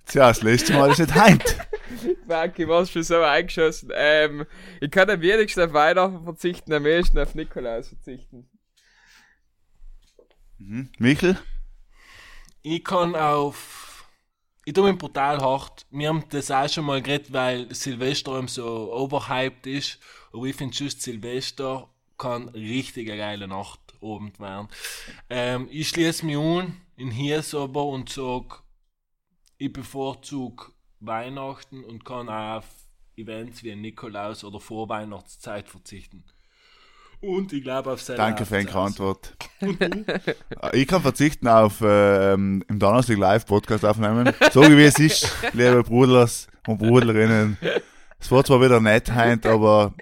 Tja, das letzte Mal ist nicht heint. Danke, warst schon so eingeschossen. Ähm, ich kann am wenigsten auf Weihnachten verzichten, am meisten auf Nikolaus verzichten. Michel? Ich kann auf. Ich tue mich brutal hart. Wir haben das auch schon mal geredet, weil Silvester eben so overhyped ist. Aber ich finde just Silvester kann richtig eine geile Nacht oben werden. Ähm, ich schließe mich an in hier aber und sag, ich bevorzuge Weihnachten und kann auch auf Events wie Nikolaus oder Vorweihnachtszeit verzichten. Und ich glaube auf seine Danke für Hochzeit. eine Antwort. ich kann verzichten auf ähm, im Donnerstag Live Podcast aufnehmen. So wie es ist, liebe Brudlers und Brudlerinnen. Es war zwar wieder nett heint, aber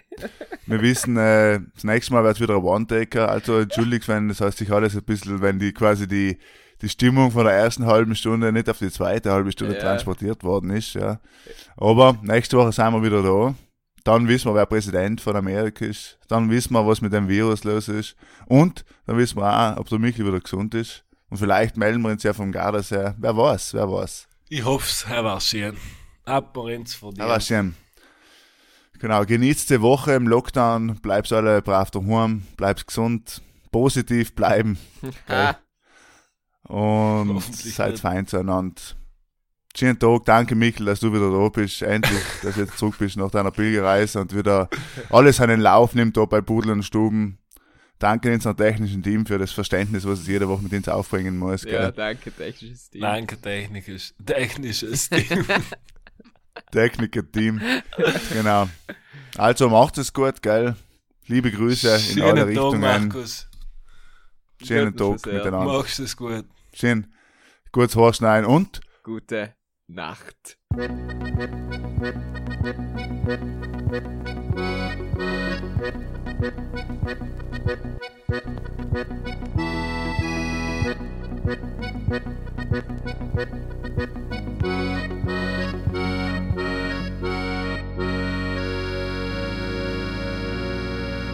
wir wissen, äh, das nächste Mal wird es wieder ein One-Taker. Also entschuldigt, wenn das heißt sich alles ein bisschen, wenn die quasi die, die Stimmung von der ersten halben Stunde nicht auf die zweite halbe Stunde Ja. transportiert worden ist. Ja. Aber nächste Woche sind wir wieder da. Dann wissen wir, wer Präsident von Amerika ist. Dann wissen wir, was mit dem Virus los ist. Und dann wissen wir auch, ob der Michel wieder gesund ist. Und vielleicht melden wir uns ja vom Gardasee. Wer weiß, wer weiß. Ich hoffe, er war schön. Ab ins verdient. Aber schön. Genau, genießt die Woche im Lockdown. Bleibt alle brav daheim. Bleibt gesund. Positiv bleiben. Und seid nicht. fein zueinander. Schönen Tag. Danke, Michel, dass du wieder da bist. Endlich, dass du jetzt zurück bist nach deiner Pilgerreise und wieder alles einen Lauf nimmt da bei Pudel und Stuben. Danke unserem technischen Team für das Verständnis, was es jede Woche mit uns aufbringen muss. ja, Gell? danke, technisches Team. Danke, technisches, technisches Team. Techniker-Team. genau. Also macht es gut, gell? Liebe Grüße in alle Schönen Tag, Richtungen. Markus. Schönen Tag sehr. miteinander. Machst es gut. Schön. Kurz Haarschneiden und Gute Nacht.